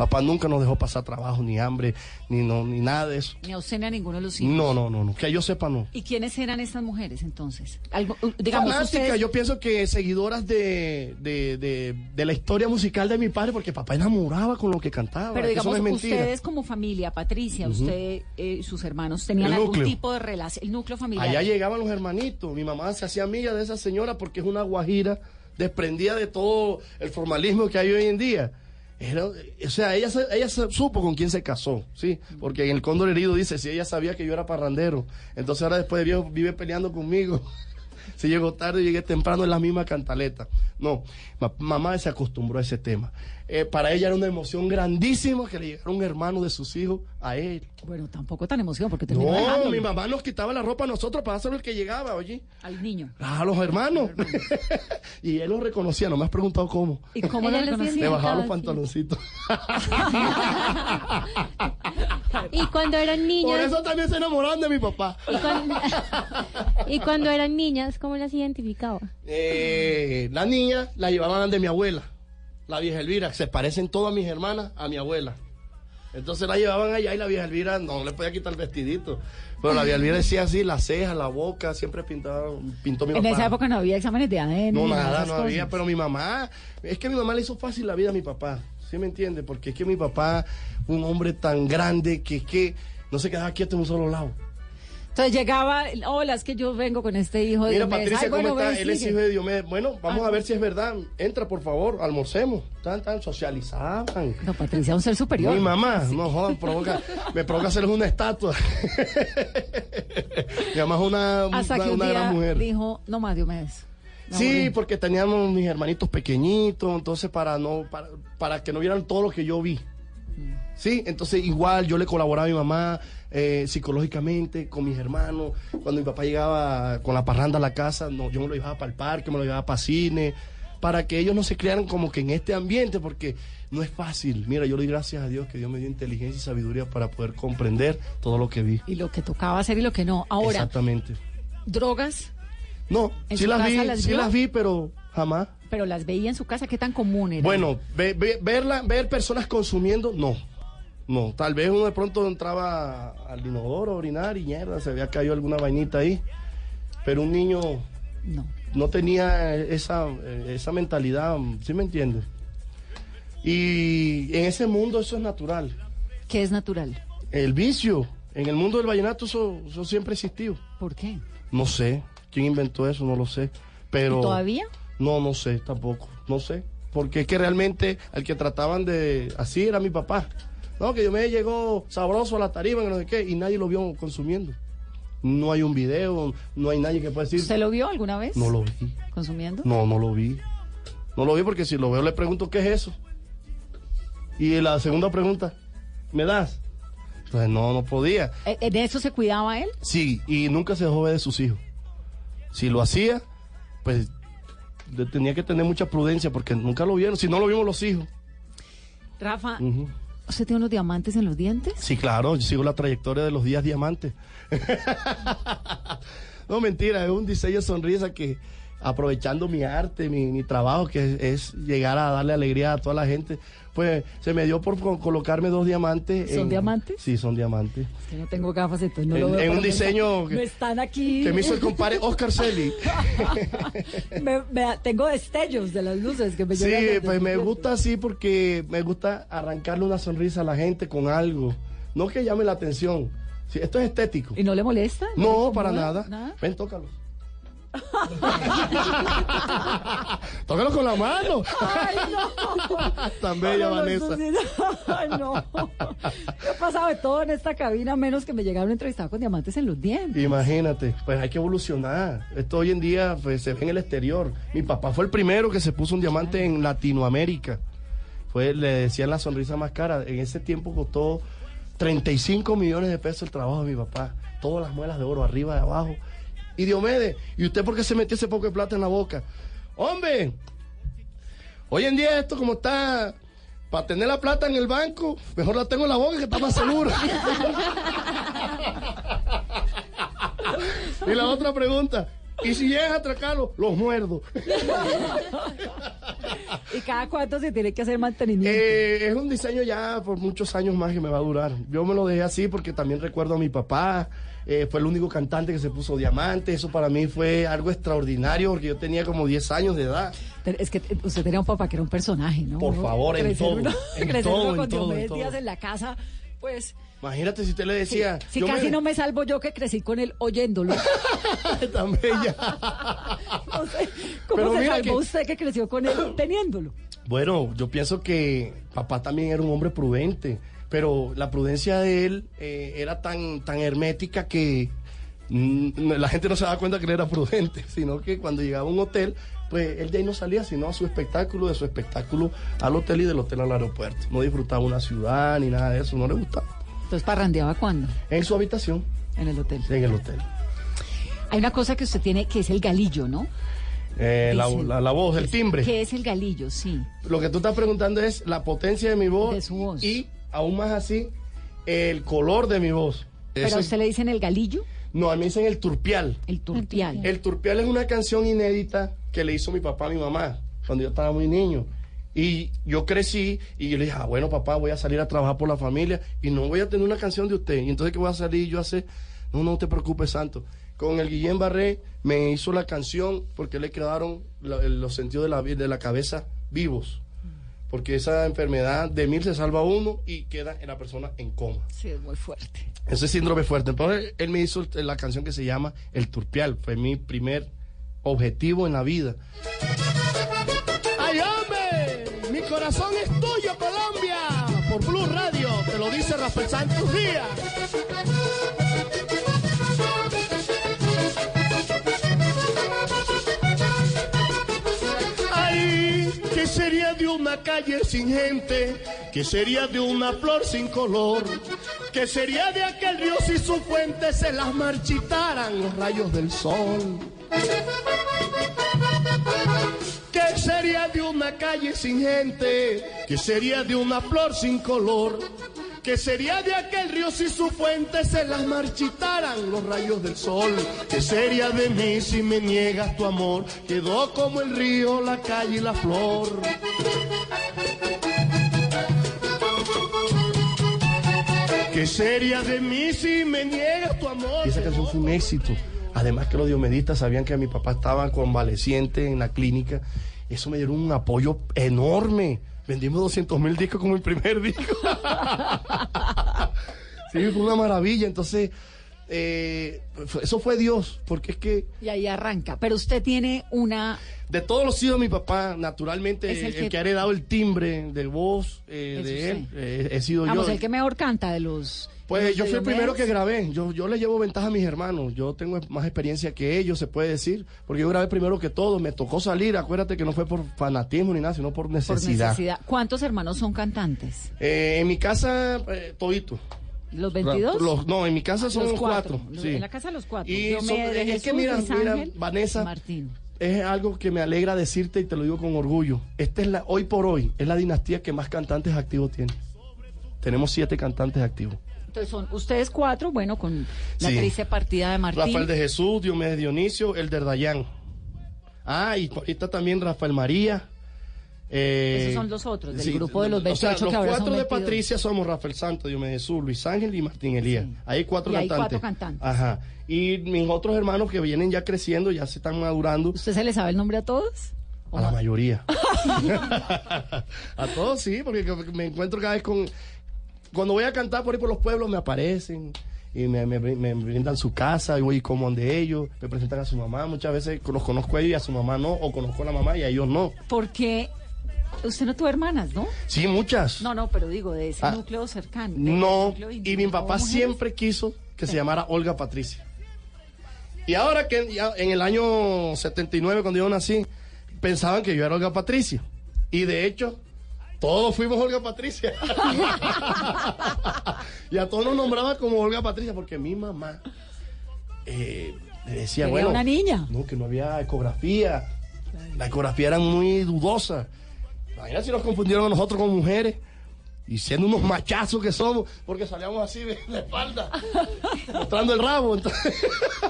Papá nunca nos dejó pasar trabajo, ni hambre, ni no, ni nada de eso. Ni a usted ni a ninguno de los hijos. No, no, no, no. Que yo sepa, no. ¿Y quiénes eran estas mujeres entonces? Algo, uh, digamos, Fanática, ustedes- yo pienso que seguidoras de, de, de, de la historia musical de mi padre, porque papá enamoraba con lo que cantaba. Pero digamos, no es mentira. ustedes como familia, Patricia, usted eh, y sus hermanos, ¿tenían El algún núcleo. tipo de relación? El núcleo familiar. Allá llegaban los hermanitos. Mi mamá se hacía amiga de esa señora porque es una guajira desprendida de todo el formalismo que hay hoy en día. Era- o sea, ella, ella supo con quién se casó, ¿sí? Porque en el Cóndor Herido dice, si ella sabía que yo era parrandero, entonces ahora después de viejo vive peleando conmigo. Si llegó tarde, llegué temprano en la misma cantaleta. No, ma- mamá se acostumbró a ese tema. Eh, para ella era una emoción grandísima que le llegara un hermano de sus hijos a él. Bueno, tampoco tan emoción porque terminó No, dejándolo mi mamá nos quitaba la ropa a nosotros para hacer el que llegaba, oye. al niño. A los hermanos. [laughs] y él los reconocía, no me has preguntado cómo. ¿Y cómo lo reconocía? Le bajaba los pantaloncitos. [laughs] [laughs] Y cuando eran Por niñas, eso también se enamoraron de mi papá. y cuando, [laughs] y cuando eran niñas, ¿cómo las identificaba? Eh, la niña la llevaban de mi abuela, la vieja Elvira. Se parecen todas mis hermanas a mi abuela. Entonces la llevaban allá y la vieja Elvira no le podía quitar el vestidito. Pero la vieja Elvira decía así, las cejas, la boca, siempre pintaba, pintó mi En papá. esa época no había exámenes de ADN. No, nada, no cosas. había, pero mi mamá, es que mi mamá le hizo fácil la vida a mi papá, ¿sí me entiende? Porque es que mi papá un hombre tan grande que es que no se quedaba quieto en un solo lado. Entonces llegaba, hola, es que yo vengo con este hijo de Mira, Diomedes. Patricia, Ay, ¿cómo bueno, está? Él es hijo de Diomedes. Bueno, vamos Ah. a ver si es verdad. Entra, por favor, almorcemos. Tan, tan, socializaban. No, Patricia, un ser superior. Mi mamá, no jodan, provoca, me provoca hacerles una estatua. [laughs] mamá es una, Hasta una, que un una día gran mujer. dijo, no más Diomedes. Sí, porque teníamos mis hermanitos pequeñitos, entonces para no para, para que no vieran todo lo que yo vi. Sí, entonces igual yo le colaboraba a mi mamá eh, psicológicamente con mis hermanos. Cuando mi papá llegaba con la parranda a la casa, no, yo me lo llevaba para el parque, me lo llevaba para cine, para que ellos no se crearan como que en este ambiente, porque no es fácil. Mira, yo le doy gracias a Dios que Dios me dio inteligencia y sabiduría para poder comprender todo lo que vi. Y lo que tocaba hacer y lo que no. Ahora, Exactamente. drogas, No, ¿En sí su las casa vi, las sí las vi, pero jamás. pero las veía en su casa, ¿qué tan común era? Bueno, ve- ve- verla, ver personas consumiendo, no. No, tal vez uno de pronto entraba al inodoro a orinar y mierda, se había caído alguna vainita ahí. Pero un niño no, no tenía esa, eh, esa mentalidad, ¿sí me entiendes? Y en ese mundo eso es natural. ¿Qué es natural? El vicio, en el mundo del vallenato eso, eso siempre existió. ¿Por qué? No sé, quién inventó eso, no lo sé. Pero... ¿Y todavía? No, no sé tampoco, no sé. Porque es que realmente al que trataban de... Así era mi papá. No, que yo me llegó sabroso a la tarima, que no sé qué, y nadie lo vio consumiendo. No hay un video, no hay nadie que pueda decir... ¿Usted lo vio alguna vez? No lo vi. ¿Consumiendo? No, no lo vi. No lo vi porque si lo veo le pregunto qué es eso. Y la segunda pregunta, ¿me das? Pues no, no podía. ¿De eso se cuidaba él? Sí, y nunca se dejó ver de sus hijos. Si lo hacía, pues tenía que tener mucha prudencia porque nunca lo vieron. Si no lo vimos los hijos. Rafa, Ujú. ¿usted tiene unos diamantes en los dientes? Sí, claro, yo sigo la trayectoria de los días diamantes. [laughs] no, mentira, es un diseño de sonrisa que aprovechando mi arte, mi, mi trabajo, que es, es llegar a darle alegría a toda la gente, pues se me dio por co- colocarme dos diamantes. ¿Son en- diamantes? Sí, son diamantes. Es que no tengo gafas, entonces no En- lo veo. en un diseño que- Me están aquí. Que me hizo el compadre Oscar Celi. [laughs] Me- me- tengo destellos de las luces que me Sí, pues me gusta así porque me gusta arrancarle una sonrisa a la gente con algo. No que llame la atención. Sí, esto es estético. ¿Y no le molesta? le No, para nada. ¿Nada? Ven, tócalo. [laughs] tócalo con la mano. Ay, no. [laughs] Tan bella, No, no, Vanessa. Ay, no. He pasado de todo en esta cabina, menos que me llegaron entrevistados con diamantes en los dientes. Imagínate, pues hay que evolucionar. Esto hoy en día pues, se ve en el exterior. Mi papá fue el primero que se puso un diamante en Latinoamérica. Fue, le decían la sonrisa más cara. En ese tiempo costó 35 millones de pesos el trabajo de mi papá. Todas las muelas de oro, arriba y abajo. Y Diomedes, ¿y usted por qué se metió ese poco de plata en la boca? Hombre, hoy en día esto como está, para tener la plata en el banco, mejor la tengo en la boca que está más seguro. [laughs] y la otra pregunta, ¿y si llegas a atracarlo? Los muerdo. [laughs] [laughs] ¿Y cada cuánto se tiene que hacer mantenimiento? Eh, es un diseño ya por muchos años más que me va a durar. Yo me lo dejé así porque también recuerdo a mi papá. eh, fue el único cantante que se puso diamante. Eso para mí fue algo extraordinario porque yo tenía como 10 años de edad. Es que usted tenía un papá que era un personaje, ¿no? Por favor, en todo, uno- en [laughs] todo, en todo, en todo. En la casa, pues... Imagínate si usted le decía. Si casi me- no me salvo yo que crecí con él oyéndolo. [laughs] Tan bella. [laughs] No sé, ¿Cómo Pero se mira salvó que- usted que creció con él teniéndolo? Bueno, yo pienso que papá también era un hombre prudente, pero la prudencia de él eh, era tan, tan hermética que mm, la gente no se daba cuenta que él era prudente, [laughs] sino que cuando llegaba a un hotel, pues él de ahí no salía, sino a su espectáculo, de su espectáculo al hotel y del hotel al aeropuerto. No disfrutaba una ciudad ni nada de eso, no le gustaba. Entonces, ¿parrandeaba cuándo? En su habitación, En el hotel. en el hotel. Hay una cosa que usted tiene que es el galillo, ¿no? Eh, la, la- la voz, el timbre. ¿Qué es el galillo? Sí. Lo que tú estás preguntando es la potencia de mi voz, De su voz. y aún más así, el color de mi voz. ¿Pero Eso a usted le dicen el galillo? No, a mí me dicen el turpial. El turpial. El turpial es una canción inédita que le hizo mi papá a mi mamá cuando yo estaba muy niño. Y yo crecí y yo le dije, ah, bueno, papá, voy a salir a trabajar por la familia y no voy a tener una canción de usted. Y entonces, ¿qué voy a salir yo a hacer? No, no te preocupes, Santo. Con el Guillén Barré me hizo la canción porque le quedaron la- los sentidos de la, de la cabeza vivos. Porque esa enfermedad de mil se salva uno y queda en la persona en coma. Sí, es muy fuerte. Ese síndrome fuerte. Entonces, él me hizo la canción que se llama El Turpial. Fue mi primer objetivo en la vida. Corazón es tuyo, Colombia. Por Blue Radio. Te lo dice Rafael Santos Díaz. Ay, ¿qué sería de una calle sin gente? ¿Qué sería de una flor sin color? ¿Qué sería de aquel río si sus fuentes se las marchitaran los rayos del sol? ¿Qué sería de una calle sin gente? ¿Qué sería de una flor sin color? ¿Qué sería de aquel río si sus fuentes se las marchitaran los rayos del sol? ¿Qué sería de mí si me niegas tu amor? Quedó como el río, la calle y la flor. ¿Qué sería de mí si me niegas tu amor? Esa canción fue un éxito. Además que los diomedistas sabían que mi papá estaba convaleciente en la clínica. Eso me dieron un apoyo enorme. Vendimos 200 mil discos como el primer [laughs] disco. sí, fue una maravilla. Entonces, eh, eso fue Dios, porque es que Y ahí arranca. Pero usted tiene una... de todos los hijos de mi papá, naturalmente, Es el el, que- que... ha heredado el timbre de voz eh, de él, eh, he sido Vamos, yo. el que mejor canta de los... Pues yo fui el primero que grabé. Yo, yo le llevo ventaja a mis hermanos. Yo tengo más experiencia que ellos, se puede decir. Porque yo grabé primero que todo. Me tocó salir. Acuérdate que no fue por fanatismo ni nada, sino por Por necesidad. ¿Cuántos hermanos son cantantes? Eh, en mi casa, eh, todito. ¿Los 22? Los- no, en mi casa son Los cuatro. Los- sí. En la casa los cuatro. Y son- es Jesús, que mira, mira, Ángel Vanessa, Martín. es algo que me alegra decirte y te lo digo con orgullo. Esta es la, hoy por hoy, es la dinastía que más cantantes activos tiene. Tenemos siete cantantes activos. Entonces son ustedes cuatro, bueno, con la Sí. triste partida de Martín. Rafael de Jesús, Diomedes Dionisio, el de Dayán. Ah, y ahorita también Rafael María. eh, Esos son los otros, del sí, grupo de los o sea, 28 que los ahora cuatro son de 22. Patricia somos Rafael Santos, Diomedes Jesús, Luis Ángel y Martín Elías. Ahí hay cuatro Y hay cantantes. cuatro cantantes. Ajá. Y mis otros hermanos que vienen ya creciendo, ya se están madurando. ¿Usted se le sabe el nombre a todos? A la mayoría. [laughs] a todos sí, porque me encuentro cada vez con... Cuando voy a cantar por ahí por los pueblos me aparecen y me, me, me brindan su casa y voy y como de ellos, me presentan a su mamá. Muchas veces los conozco a ellos y a su mamá no, o conozco a la mamá y a ellos no. Porque usted no tuvo hermanas, ¿no? Sí, muchas. No, no, pero digo, de ese Ah, núcleo cercano. No, núcleo y mi ¿no papá mujeres? siempre quiso que se llamara Olga Patricia. Y ahora que ya en el año 79, cuando yo nací, pensaban que yo era Olga Patricia. Y de hecho, todos fuimos Olga Patricia. [laughs] y a todos nos nombraban como Olga Patricia, porque mi mamá eh, le decía, bueno, una niña. no, que no había ecografía. La ecografía era muy dudosa. Imagínate si nos confundieron a nosotros con mujeres. Y siendo unos machazos que somos, porque salíamos así de, de espalda, mostrando el rabo. entonces.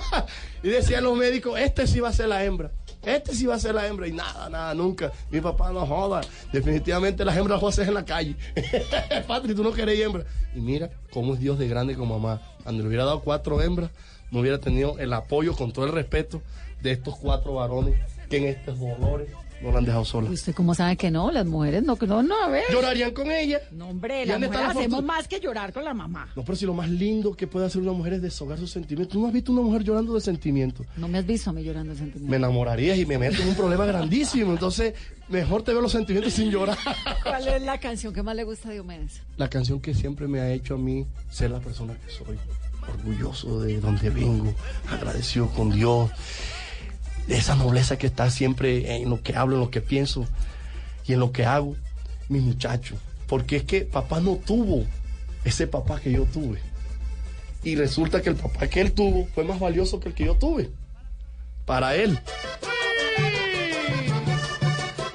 [laughs] y decían los médicos, este sí va a ser la hembra. Este sí va a ser la hembra. Y nada, nada, nunca. Mi papá no joda. Definitivamente las hembras las hacer en la calle. [laughs] Patri, tú no querés hembra. Y mira cómo es Dios de grande con mamá. Cuando le hubiera dado cuatro hembras, no hubiera tenido el apoyo, con todo el respeto, de estos cuatro varones que en estos dolores no la han dejado sola. ¿Usted cómo sabe que no? Las mujeres no, no, no, a ver. Llorarían con ella. No, hombre, las mujeres la hacemos más que llorar con la mamá. No, pero si lo más lindo que puede hacer una mujer es deshogar sus sentimientos. ¿Tú no has visto una mujer llorando de sentimientos? No me has visto a mí llorando de sentimientos. Me enamorarías y me meto en un problema grandísimo. Entonces, mejor te veo los sentimientos sin llorar. [laughs] ¿Cuál es la canción que más le gusta a Diomedes? La canción que siempre me ha hecho a mí ser la persona que soy. Orgulloso de donde vengo, agradecido con Dios. Esa nobleza que está siempre en lo que hablo, en lo que pienso y en lo que hago. Mi muchacho. Porque es que papá no tuvo ese papá que yo tuve. Y resulta que el papá que él tuvo fue más valioso que el que yo tuve. Para él.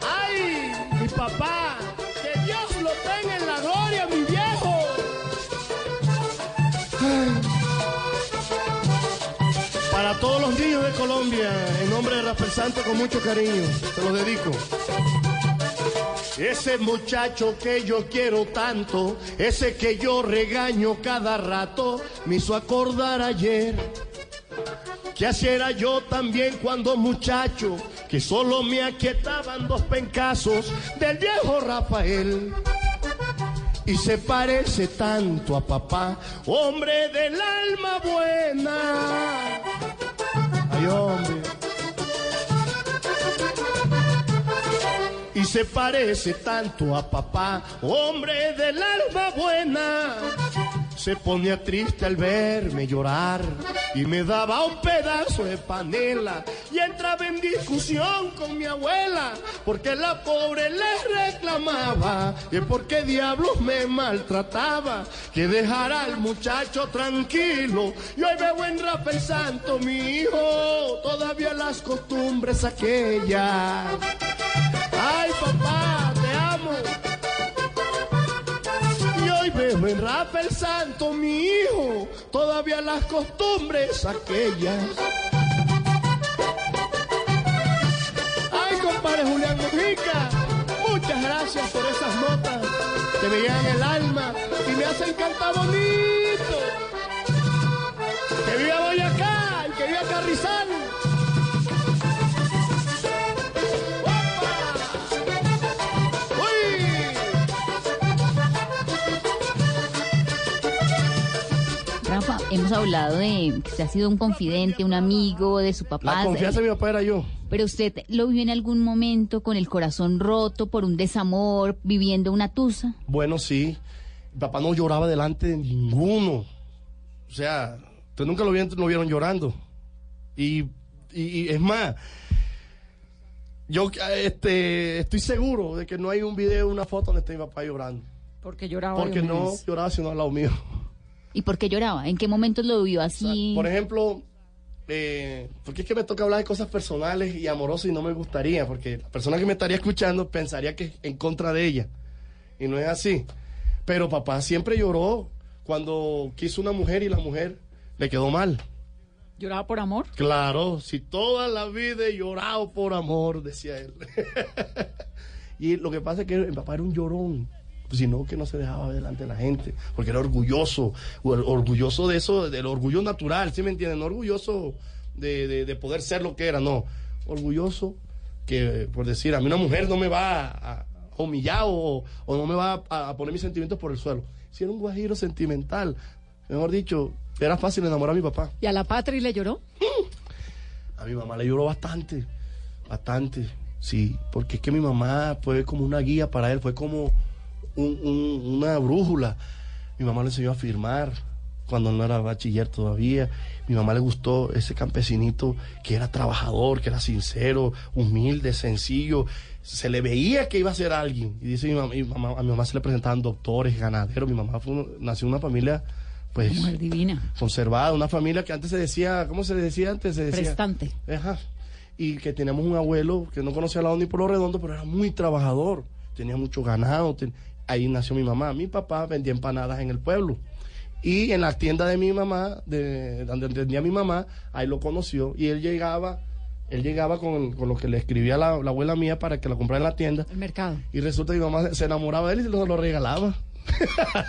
¡Ay! Mi papá, que Dios lo tenga en la gloria, mi viejo. Para todos los niños de Colombia, nombre de Rafael Santo, con mucho cariño, te lo dedico. Ese muchacho que yo quiero tanto, ese que yo regaño cada rato, me hizo acordar ayer así era yo también cuando muchacho, que solo me aquietaban dos pencazos del viejo Rafael. Y se parece tanto a papá, hombre del alma buena. Ay, hombre. Y se parece tanto a papá, hombre del alma buena. Se ponía triste al verme llorar y me daba un pedazo de panela y entraba en discusión con mi abuela porque la pobre le reclamaba que por qué diablos me maltrataba que dejara al muchacho tranquilo y hoy veo en Rafael Santo mi hijo todavía las costumbres aquellas ay papá te amo y hoy veo en Rafael Santo, mi hijo, todavía las costumbres aquellas. Ay, compadre Julián Mujica, muchas gracias por esas notas que me llegan el alma y me hacen cantar bonito. Hemos hablado de que usted ha sido un confidente, un amigo de su papá. La confianza de mi papá era yo. Pero usted lo vio en algún momento con el corazón roto por un desamor, viviendo una tusa. Bueno, sí. Mi papá no lloraba delante de ninguno. O sea, ustedes nunca lo vieron, lo vieron llorando. Y, y- y es más, yo este, estoy seguro de que no hay un video, una foto donde esté mi papá llorando. Porque lloraba Porque no lloraba sino al lado mío. ¿Y por qué lloraba? ¿En qué momentos lo vio así? Por ejemplo, eh, porque es que me toca hablar de cosas personales y amorosas y no me gustaría, porque la persona que me estaría escuchando pensaría que es en contra de ella. Y no es así. Pero papá siempre lloró cuando quiso una mujer y la mujer le quedó mal. ¿Lloraba por amor? Claro, si toda la vida he llorado por amor, decía él. [laughs] y lo que pasa es que mi papá era un llorón, sino que no se dejaba ver delante de la gente, porque era orgulloso, or- orgulloso de eso, del orgullo natural, ¿sí me entienden? No orgulloso de, de- de poder ser lo que era, no. Orgulloso que, por decir, a mí una mujer no me va a, a humillar o, o no me va a, a poner mis sentimientos por el suelo. Si era un guajiro sentimental, mejor dicho, era fácil enamorar a mi papá. ¿Y a la patria le lloró? A mi mamá le lloró bastante, bastante, sí, porque es que mi mamá fue como una guía para él, fue como un- un- una brújula. Mi mamá le enseñó a firmar cuando no era bachiller todavía. Mi mamá le gustó ese campesinito que era trabajador, que era sincero, humilde, sencillo. Se le veía que iba a ser alguien. Y dice mi mamá, mi mamá- a mi mamá se le presentaban doctores, ganaderos. Mi mamá fue nació en una familia, pues, Mujer divina. conservada, una familia que antes se decía, ¿cómo se decía antes? Se decía, Prestante. Ajá. Y que teníamos un abuelo que no conocía al lado ni por lo redondo, pero era muy trabajador. Tenía mucho ganado. ten- Ahí nació mi mamá. Mi papá vendía empanadas en el pueblo. Y en la tienda de mi mamá, de donde vendía mi mamá, ahí lo conoció. Y él llegaba Él llegaba con, con lo que le escribía la, la abuela mía para que lo comprara en la tienda. El mercado. Y resulta que mi mamá se enamoraba de él y lo, lo regalaba.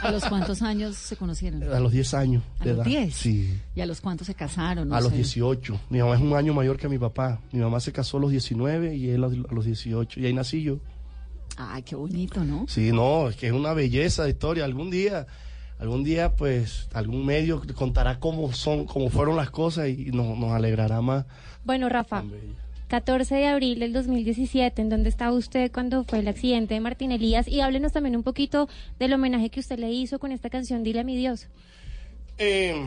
¿A los [laughs] cuántos años se conocieron? A los 10 años ¿A de los edad. 10? Sí. ¿Y a los cuántos se casaron? No a los sé. 18. Mi mamá es un año mayor que mi papá. Mi mamá se casó a los 19 y él a a los 18. Y ahí nací yo. Ay, qué bonito, ¿no? Sí, no, es que es una belleza de historia. Algún día, algún día, pues, algún medio contará cómo son, cómo fueron las cosas y nos, nos alegrará más. Bueno, Rafa, 14 de abril del 2017, ¿en dónde estaba usted cuando fue el accidente de Martín Elías? Y háblenos también un poquito del homenaje que usted le hizo con esta canción Dile a mi Dios. Eh,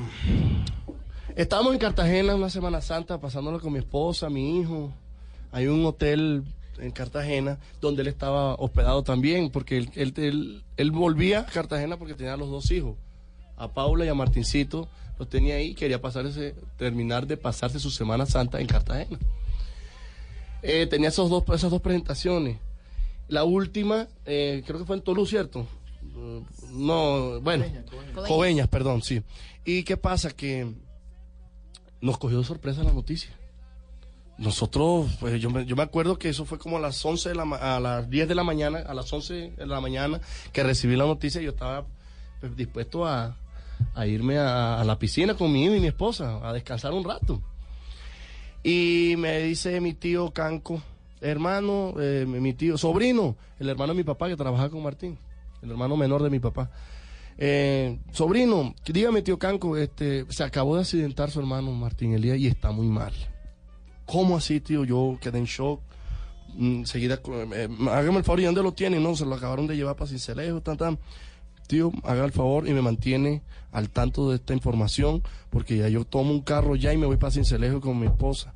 estábamos en Cartagena una Semana Santa, pasándolo con mi esposa, mi hijo. Hay un hotel en Cartagena donde él estaba hospedado también, porque él, él, él- él volvía a Cartagena porque tenía a los dos hijos, a Paula y a Martincito. Los tenía ahí, quería pasar ese- terminar de pasarse su Semana Santa en Cartagena. Eh, tenía esos dos, esas dos presentaciones. La última, eh, creo que fue en Tolú, ¿cierto? No, bueno, Coveñas, perdón, sí. ¿Y qué pasa? Que nos cogió de sorpresa la noticia. Nosotros, pues yo me, yo me acuerdo que eso fue como a las 11 de la, a las 10 de la mañana, a las 11 de la mañana que recibí la noticia, yo estaba pues, dispuesto a, a irme a, la piscina con mi hijo y mi esposa, a descansar un rato. Y me dice mi tío Canco, hermano, eh, mi tío, sobrino, el hermano de mi papá que trabaja con Martín, el hermano menor de mi papá. Eh, sobrino, dígame tío Canco, este, se acabó de accidentar su hermano Martín Elías y está muy mal. ¿Cómo así, tío? Yo quedé en shock. Mm, Enseguida, eh, hágame el favor, ¿y dónde lo tienen? No, se lo acabaron de llevar para Cincelejo, tan, tan. Tío, haga el favor y me mantiene al tanto de esta información, porque ya yo tomo un carro ya y me voy para Cincelejo con mi esposa.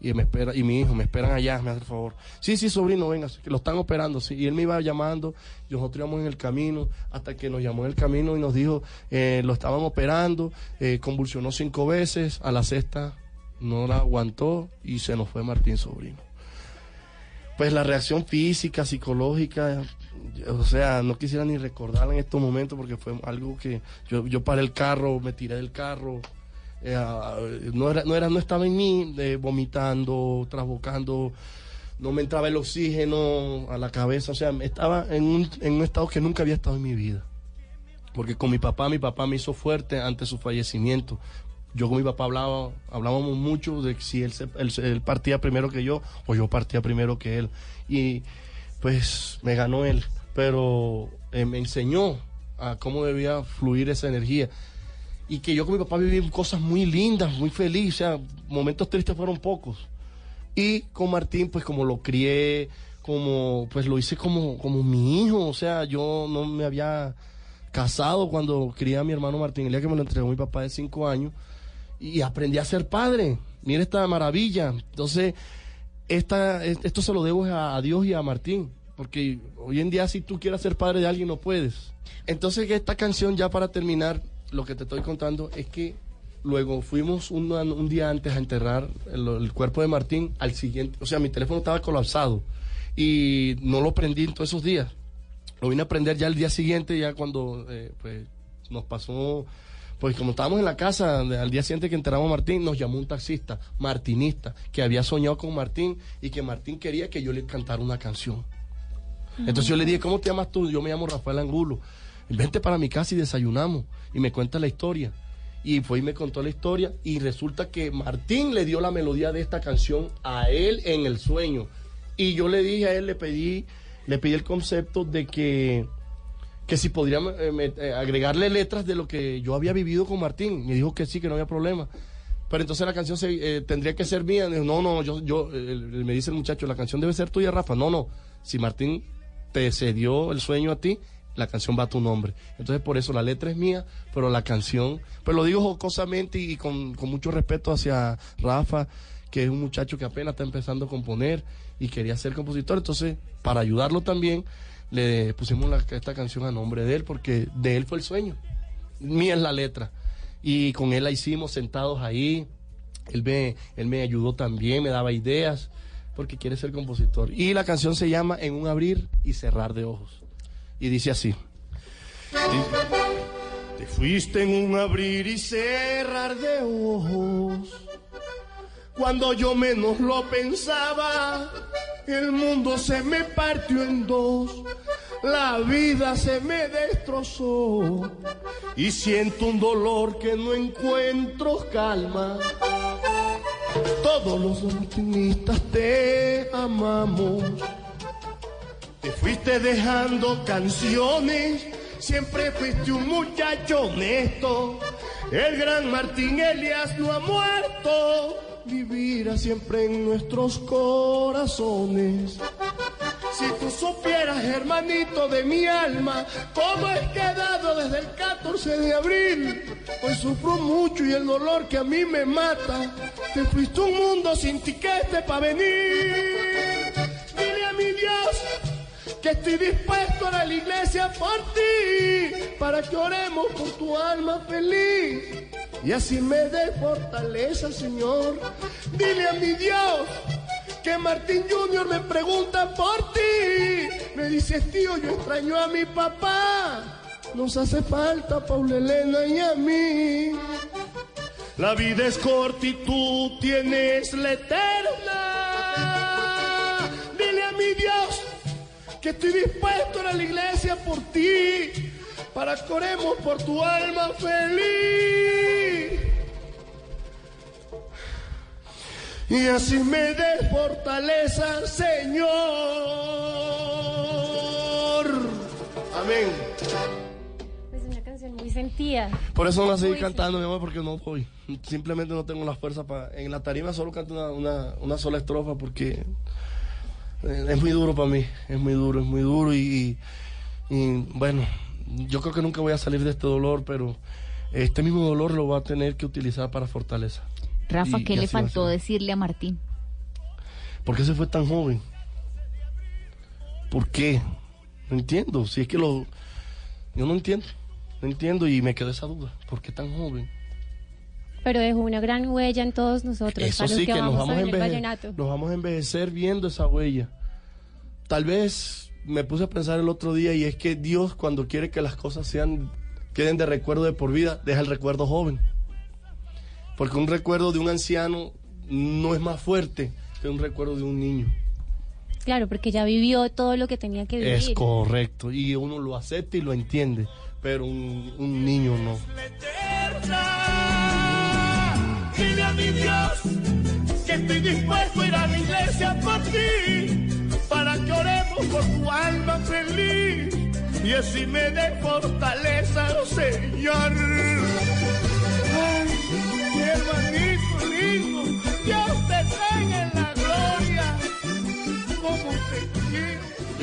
Y me espera, y mi hijo, me esperan allá, me hace el favor. Sí, sí, sobrino, venga, lo están operando, sí. Y él me iba llamando, y nosotros íbamos en el camino, hasta que nos llamó en el camino y nos dijo, eh, lo estaban operando, eh, convulsionó cinco veces, a la sexta no la aguantó y se nos fue Martín Sobrino. Pues la reacción física, psicológica, o sea, no quisiera ni recordarla en estos momentos porque fue algo que yo, yo paré el carro, me tiré del carro, eh, no, era, no, no estaba en mí, eh, vomitando, trasbocando, no me entraba el oxígeno a la cabeza, o sea, estaba en un, en un estado que nunca había estado en mi vida. Porque con mi papá, mi papá me hizo fuerte ante su fallecimiento. Yo con mi papá hablaba, hablábamos mucho de si él, se- él, partía primero que yo o yo partía primero que él. Y pues me ganó él, pero eh, me enseñó a cómo debía fluir esa energía. Y que yo con mi papá viví cosas muy lindas, muy felices, o sea, momentos tristes fueron pocos. Y con Martín, pues como lo crié, como pues lo hice como, como mi hijo, o sea, yo no me había casado cuando crié a mi hermano Martín Elías, que me lo entregó mi papá de cinco años, y aprendí a ser padre. Mira esta maravilla. Entonces, esta, esto se lo debo a, Dios y a Martín, porque hoy en día si tú quieres ser padre de alguien no puedes. Entonces, esta canción, ya para terminar, lo que te estoy contando es que luego fuimos un, día antes a enterrar el, el cuerpo de Martín, al siguiente, o sea, mi teléfono estaba colapsado y no lo prendí en todos esos días. Lo vine a prender ya el día siguiente, ya cuando eh, pues, nos pasó, pues como estábamos en la casa, al día siguiente que enterramos a Martín, nos llamó un taxista, martinista, que había soñado con Martín y que Martín quería que yo le cantara una canción. Entonces yo le dije, ¿cómo te llamas tú? Yo me llamo Rafael Angulo. Vente para mi casa y desayunamos. Y me cuenta la historia. Y fue y me contó la historia. Y resulta que Martín le dio la melodía de esta canción a él en el sueño. Y yo le dije a él, le pedí, le pedí el concepto de que, que si podría eh, eh, agregarle letras de lo que yo había vivido con Martín. Me dijo que sí, que no había problema. Pero entonces la canción se, eh, tendría que ser mía. No, no, yo, yo, me dice el muchacho, la canción debe ser tuya, Rafa. No, no. Si Martín te cedió el sueño a ti, la canción va a tu nombre. Entonces por eso la letra es mía, pero la canción, pues lo digo jocosamente y con, con mucho respeto hacia Rafa, que es un muchacho que apenas está empezando a componer y quería ser compositor. Entonces, para ayudarlo también, le pusimos esta canción a nombre de él, porque de él fue el sueño. Mía es la letra. Y con él la hicimos sentados ahí. Él me, él me ayudó también, me daba ideas, porque quiere ser compositor. Y la canción se llama En un abrir y cerrar de ojos. Y dice así. Te fuiste en un abrir y cerrar de ojos. Cuando yo menos lo pensaba, el mundo se me partió en dos, la vida se me destrozó y siento un dolor que no encuentro calma. Todos los martinistas te amamos. Te fuiste dejando canciones, siempre fuiste un muchacho honesto. El gran Martín Elias no ha muerto, vivirá siempre en nuestros corazones. Si tú supieras, hermanito de mi alma, cómo he quedado desde el 14 de abril, pues sufro mucho y el dolor que a mí me mata, te fuiste un mundo sin tiquete para venir. Dile a mi Dios que estoy dispuesto a a la iglesia por ti, para que oremos por tu alma feliz. Y así me dé fortaleza, Señor. Dile a mi Dios que Martín Junior me pregunta por ti. Me dices, tío, yo extraño a mi papá. Nos hace falta Paula Elena y a mí. La vida es corta y tú tienes la eterna. Dile a mi Dios que estoy dispuesto a a la iglesia por ti, para que oremos por tu alma feliz. Y así me dé fortaleza, Señor. Amén. Es una canción muy sentida. Por eso no la seguí cantando, mi amor, porque no voy. Simplemente no tengo la fuerza para... En la tarima solo canto una, una, una sola estrofa porque eh, es muy duro para mí. Es muy duro, es muy duro y, y, bueno, yo creo que nunca voy a salir de este dolor, pero este mismo dolor lo voy a tener que utilizar para fortaleza. Rafa, Y- ¿qué y le va faltó decirle a Martín? ¿Por qué se fue tan joven? ¿Por qué? No entiendo. Si es que lo. Yo no entiendo. No entiendo y me quedó esa duda. ¿Por qué tan joven? Pero dejó una gran huella en todos nosotros. Eso para los sí, que, nos, vamos a vamos a ver el enveje- vallenato. nos vamos a envejecer viendo esa huella. Tal vez me puse a pensar el otro día y es que Dios cuando quiere que las cosas sean queden de recuerdo de por vida, deja el recuerdo joven. Porque un recuerdo de un anciano no es más fuerte que un recuerdo de un niño. Claro, porque ya vivió todo lo que tenía que vivir. Es correcto. Y uno lo acepta y lo entiende. Pero un, un niño no. Dile a mi Dios que estoy dispuesto a ir a la iglesia por ti, para que oremos por tu alma feliz y así me dé fortaleza, Señor. Ay, mi hermanito lindo, Dios te tenga en la gloria, como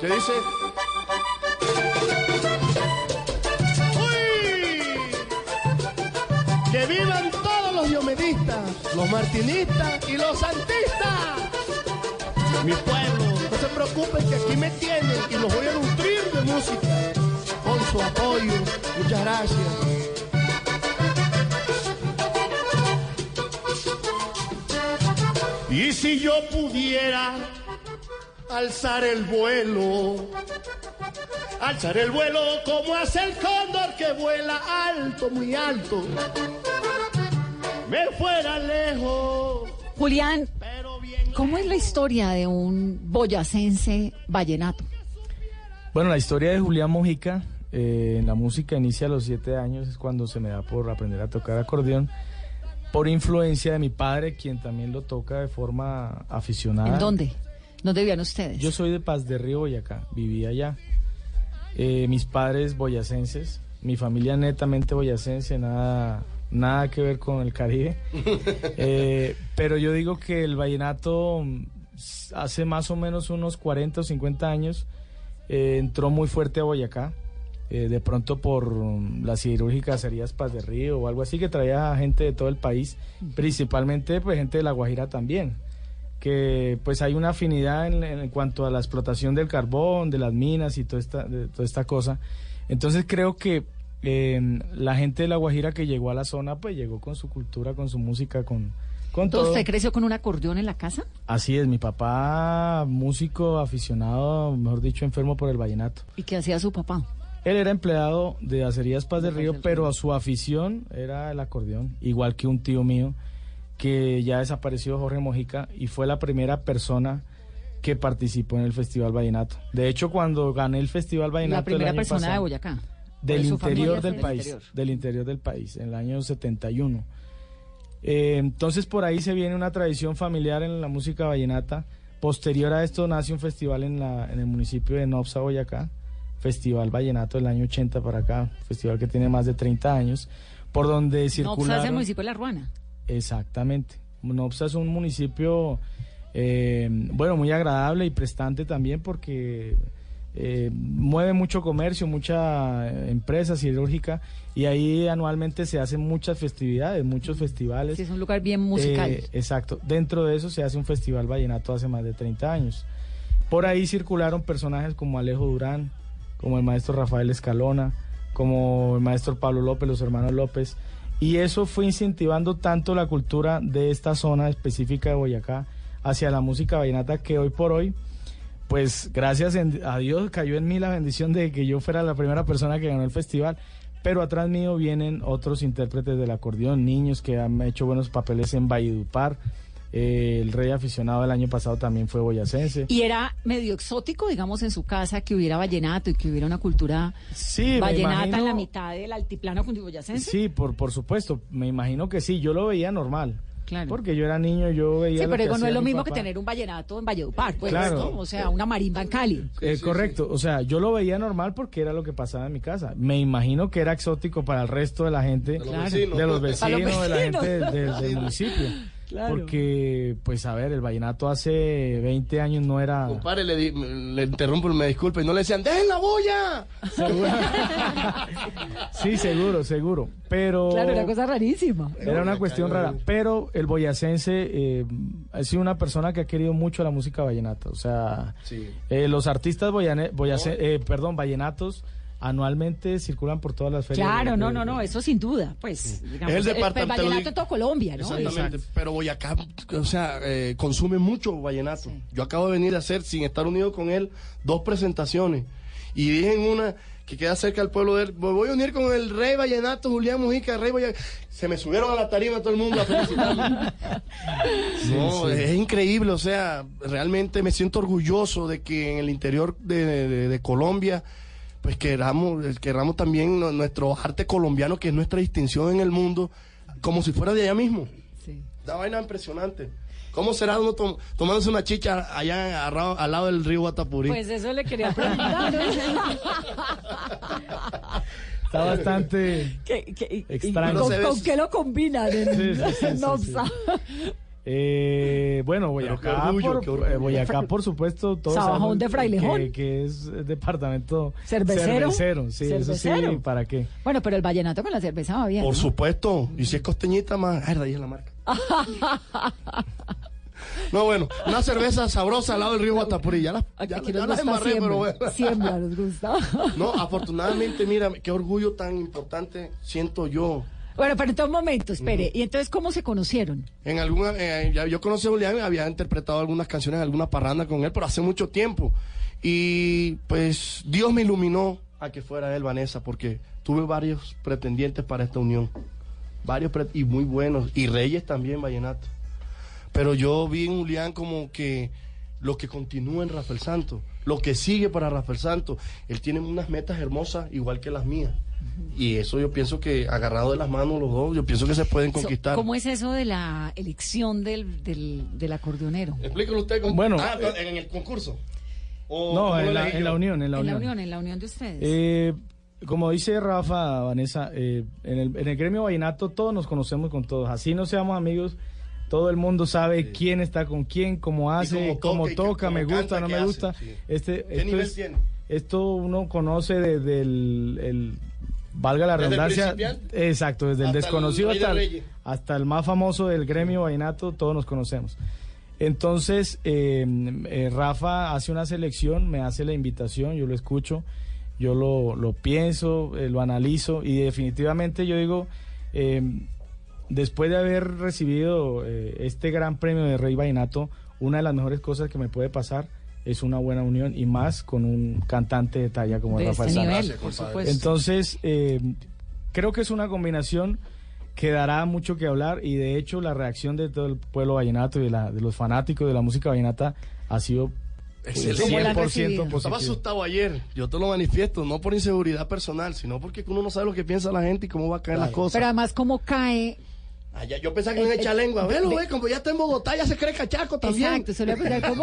¿Qué dice? ¡Uy! Que vivan todos los diomedistas, los martinistas y los santistas. Mi pueblo, no se preocupen que aquí me tienen y los voy a nutrir de música con su apoyo. Muchas gracias. Y si yo pudiera alzar el vuelo, alzar el vuelo como hace el cóndor que vuela alto, muy alto, me fuera lejos. Julián, ¿cómo es la historia de un boyacense vallenato? Bueno, la historia de Julián Mojica, eh, en la música inicia a los siete años, es cuando se me da por aprender a tocar acordeón, por influencia de mi padre, quien también lo toca de forma aficionada. ¿En dónde? ¿Dónde vivían ustedes? Yo soy de Paz de Río, Boyacá, viví allá. Eh, mis padres boyacenses, mi familia netamente boyacense, nada, nada que ver con el Caribe. [laughs] Eh, pero yo digo que el vallenato hace más o menos unos 40 o 50 años eh, entró muy fuerte a Boyacá. eh, de pronto por mm, la cirúrgica Serías Paz de Río o algo así, que traía gente de todo el país, principalmente pues gente de La Guajira también, que pues hay una afinidad en, en cuanto a la explotación del carbón, de las minas y toda esta, de toda esta cosa. Entonces creo que eh, la gente de La Guajira que llegó a la zona, pues llegó con su cultura, con su música, con, con todo. ¿Usted creció con un acordeón en la casa? Así es, mi papá, músico, aficionado, mejor dicho, enfermo por el vallenato. ¿Y qué hacía su papá? Él era empleado de Acerías Paz del Río, pero a su afición era el acordeón, igual que un tío mío que ya desapareció, Jorge Mojica, y fue la primera persona que participó en el Festival Vallenato. De hecho, cuando gané el Festival Vallenato... La primera el año persona pasado, de Boyacá. Del ¿O su familia interior es del país, interior? del interior del país, en el año 71. Eh, entonces por ahí se viene una tradición familiar en la música vallenata. Posterior a esto nace un festival en, la, en el municipio de Nopsa, Boyacá, Festival Vallenato del año 80 para acá, festival que tiene más de 30 años, por donde No, pues circularon... hace el municipio de La Ruana. Exactamente. Nopsa es un municipio, eh, bueno, muy agradable y prestante también porque eh, mueve mucho comercio, mucha eh, empresa siderúrgica y ahí anualmente se hacen muchas festividades, muchos festivales. Sí, es un lugar bien musical. Eh, exacto. Dentro de eso se hace un festival vallenato hace más de 30 años. Por ahí circularon personajes como Alejo Durán, como el maestro Rafael Escalona, como el maestro Pablo López, los hermanos López. Y eso fue incentivando tanto la cultura de esta zona específica de Boyacá hacia la música vallenata que hoy por hoy, pues gracias a Dios cayó en mí la bendición de que yo fuera la primera persona que ganó el festival. Pero atrás mío vienen otros intérpretes del acordeón, niños que han hecho buenos papeles en Valledupar. Eh, el rey aficionado del año pasado también fue boyacense. Y era medio exótico, digamos, en su casa que hubiera vallenato y que hubiera una cultura Sí, vallenata en imagino- la mitad del altiplano cundiboyacense. Sí, por, por supuesto, me imagino que sí, yo lo veía normal. Claro. Porque yo era niño, yo veía Sí, lo pero que digo, no es lo mi mismo que papá. tener un vallenato en Valledupar, pues, Claro. ¿no? O sea, una marimba en Cali. Eh, correcto, o sea, yo lo veía normal porque era lo que pasaba en mi casa. Me imagino que era exótico para el resto de la gente, los vecinos. de los los vecinos, de la vecinos. gente del, del- del [laughs] municipio. Claro. Porque, pues a ver, el vallenato hace 20 años no era... Compadre, le, di- le interrumpo, me disculpe, y no le decían, ¡dejen la bulla! [laughs] Sí, seguro, seguro. Pero Claro, una cosa rarísima. era una cuestión rara. Pero el boyacense eh, ha sido una persona que ha querido mucho la música vallenata. O sea, eh, los artistas boyane- boyace- eh, perdón, vallenatos anualmente circulan por todas las ferias. Claro, no, no, no, eso sin duda, pues, digamos, Es el el, departamento- te lo vallenato toda Colombia, ¿no? Exactamente, pero Boyacá, o sea, eh, consume mucho vallenato. Yo acabo de venir a hacer, sin estar unido con él, dos presentaciones. Y dije en una que queda cerca del pueblo de él, me voy a unir con el rey vallenato, Julián Mujica, rey vallenato. Se me subieron a la tarima todo el mundo a felicitarme. [laughs] no, sí. es increíble, o sea, realmente me siento orgulloso de que en el interior de, de- de Colombia pues queramos, eh, queramos también nu- nuestro arte colombiano, que es nuestra distinción en el mundo, como si fuera de allá mismo. Una vaina impresionante. ¿Cómo será uno tom- tomándose una chicha allá al lado del río Guatapurí? Pues eso le quería preguntar. [laughs] Está bastante ¿Qué- extraño. ¿Con, con qué lo combinan en, Sí, sí, sí, [laughs] sí? Eh, bueno, Boyacá, qué orgullo, por, qué orgullo. eh, Boyacá, por supuesto, todos Sabajón de Frailejón. Que, que es departamento ¿Cervecero? cervecero, sí, eso ¿Cervecero? sí, ¿para qué? Bueno, pero el vallenato con la cerveza va bien. Por ¿no? supuesto. Y si es costeñita más... Ay, de ahí es la marca. [laughs] No, bueno, una cerveza sabrosa al lado del río Guatapurí. Ya la, ya, Aquí ya nos la gusta embarré, siembra, pero bueno. siembra nos gusta. [laughs] No, afortunadamente, mira, qué orgullo tan importante siento yo. Bueno, pero entonces un momento, espere. ¿Y entonces cómo se conocieron? En alguna, eh, yo conocí a Julián, había interpretado algunas canciones, alguna parranda con él, pero hace mucho tiempo. Y pues Dios me iluminó a que fuera él, Vanessa, porque tuve varios pretendientes para esta unión. Varios y muy buenos. Y Reyes también, Vallenato. Pero yo vi en Julián como que lo que continúa en Rafael Santo, lo que sigue para Rafael Santo. Él tiene unas metas hermosas igual que las mías. Y eso yo pienso que agarrado de las manos los dos, yo pienso que se pueden conquistar. ¿Cómo es eso de la elección del, del, del acordeonero? Explíquelo usted. con- Bueno, Ah, eh, en el concurso. ¿O No, en la, en la unión, en la en la unión. unión, en la unión de ustedes. Eh, como dice Rafa, Vanessa, eh, en, el, en el gremio vallenato todos nos conocemos con todos. Así no seamos amigos, todo el mundo sabe quién está con quién, cómo hace, cómo cómo toca me cómo gusta, canta, no me hace, gusta. sí. Este, ¿Qué esto nivel es, tiene? esto uno conoce desde el, el- valga la Desde redundancia, exacto, desde el hasta el desconocido hasta, el- hasta el más famoso del gremio vallenato, todos nos conocemos. Entonces, eh, eh, Rafa hace una selección, me hace la invitación, yo lo escucho, yo lo, lo pienso, eh, lo analizo y definitivamente yo digo, eh, después de haber recibido este gran premio de Rey Vallenato, una de las mejores cosas que me puede pasar es una buena unión y más con un cantante de talla como De Rafael este Santos. nivel, por supuesto. Entonces, eh, creo que es una combinación que dará mucho que hablar y de hecho la reacción de todo el pueblo vallenato y de, la- de los fanáticos de la música vallenata ha sido Excelente. 100% Estaba asustado ayer, yo te lo manifiesto, no por inseguridad personal, sino porque uno no sabe lo que piensa la gente y cómo va a caer las cosas. Pero además, ¿cómo cae? Allá, yo pensaba que no echa lengua. Velo, ve, como ya está en Bogotá, ya se cree cachaco también. Exacto, se le va a pegar como...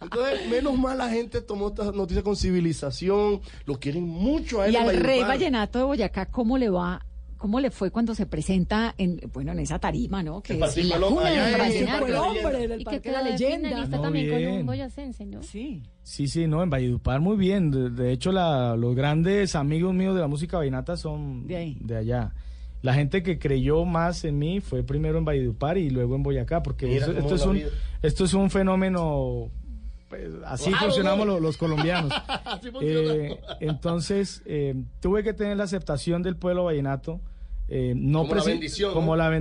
Entonces, menos mal la gente tomó esta noticia con civilización, lo quieren mucho a él. Y al rey vallenato de Boyacá, ¿cómo le va? ¿Cómo le fue cuando se presenta en, bueno, en esa tarima, ¿no? Que El es Parque la cuna en Parque el de hombre del Y que Parque de la Leyenda. No, también con un boyacense, ¿no? Sí. Sí, sí, no, en Valledupar muy bien. De, de hecho, la- los grandes amigos míos de la música vallenata son De ahí. allá. La gente que creyó más en mí fue primero en Valledupar y luego en Boyacá, porque eso- esto, es un, vida. esto es un fenómeno, pues, así Claro, funcionamos ¿no? los, los colombianos. [laughs] Eh, entonces, eh, tuve que tener la aceptación del pueblo vallenato. eh, no Como la presi- bendición, como ¿no? la bendición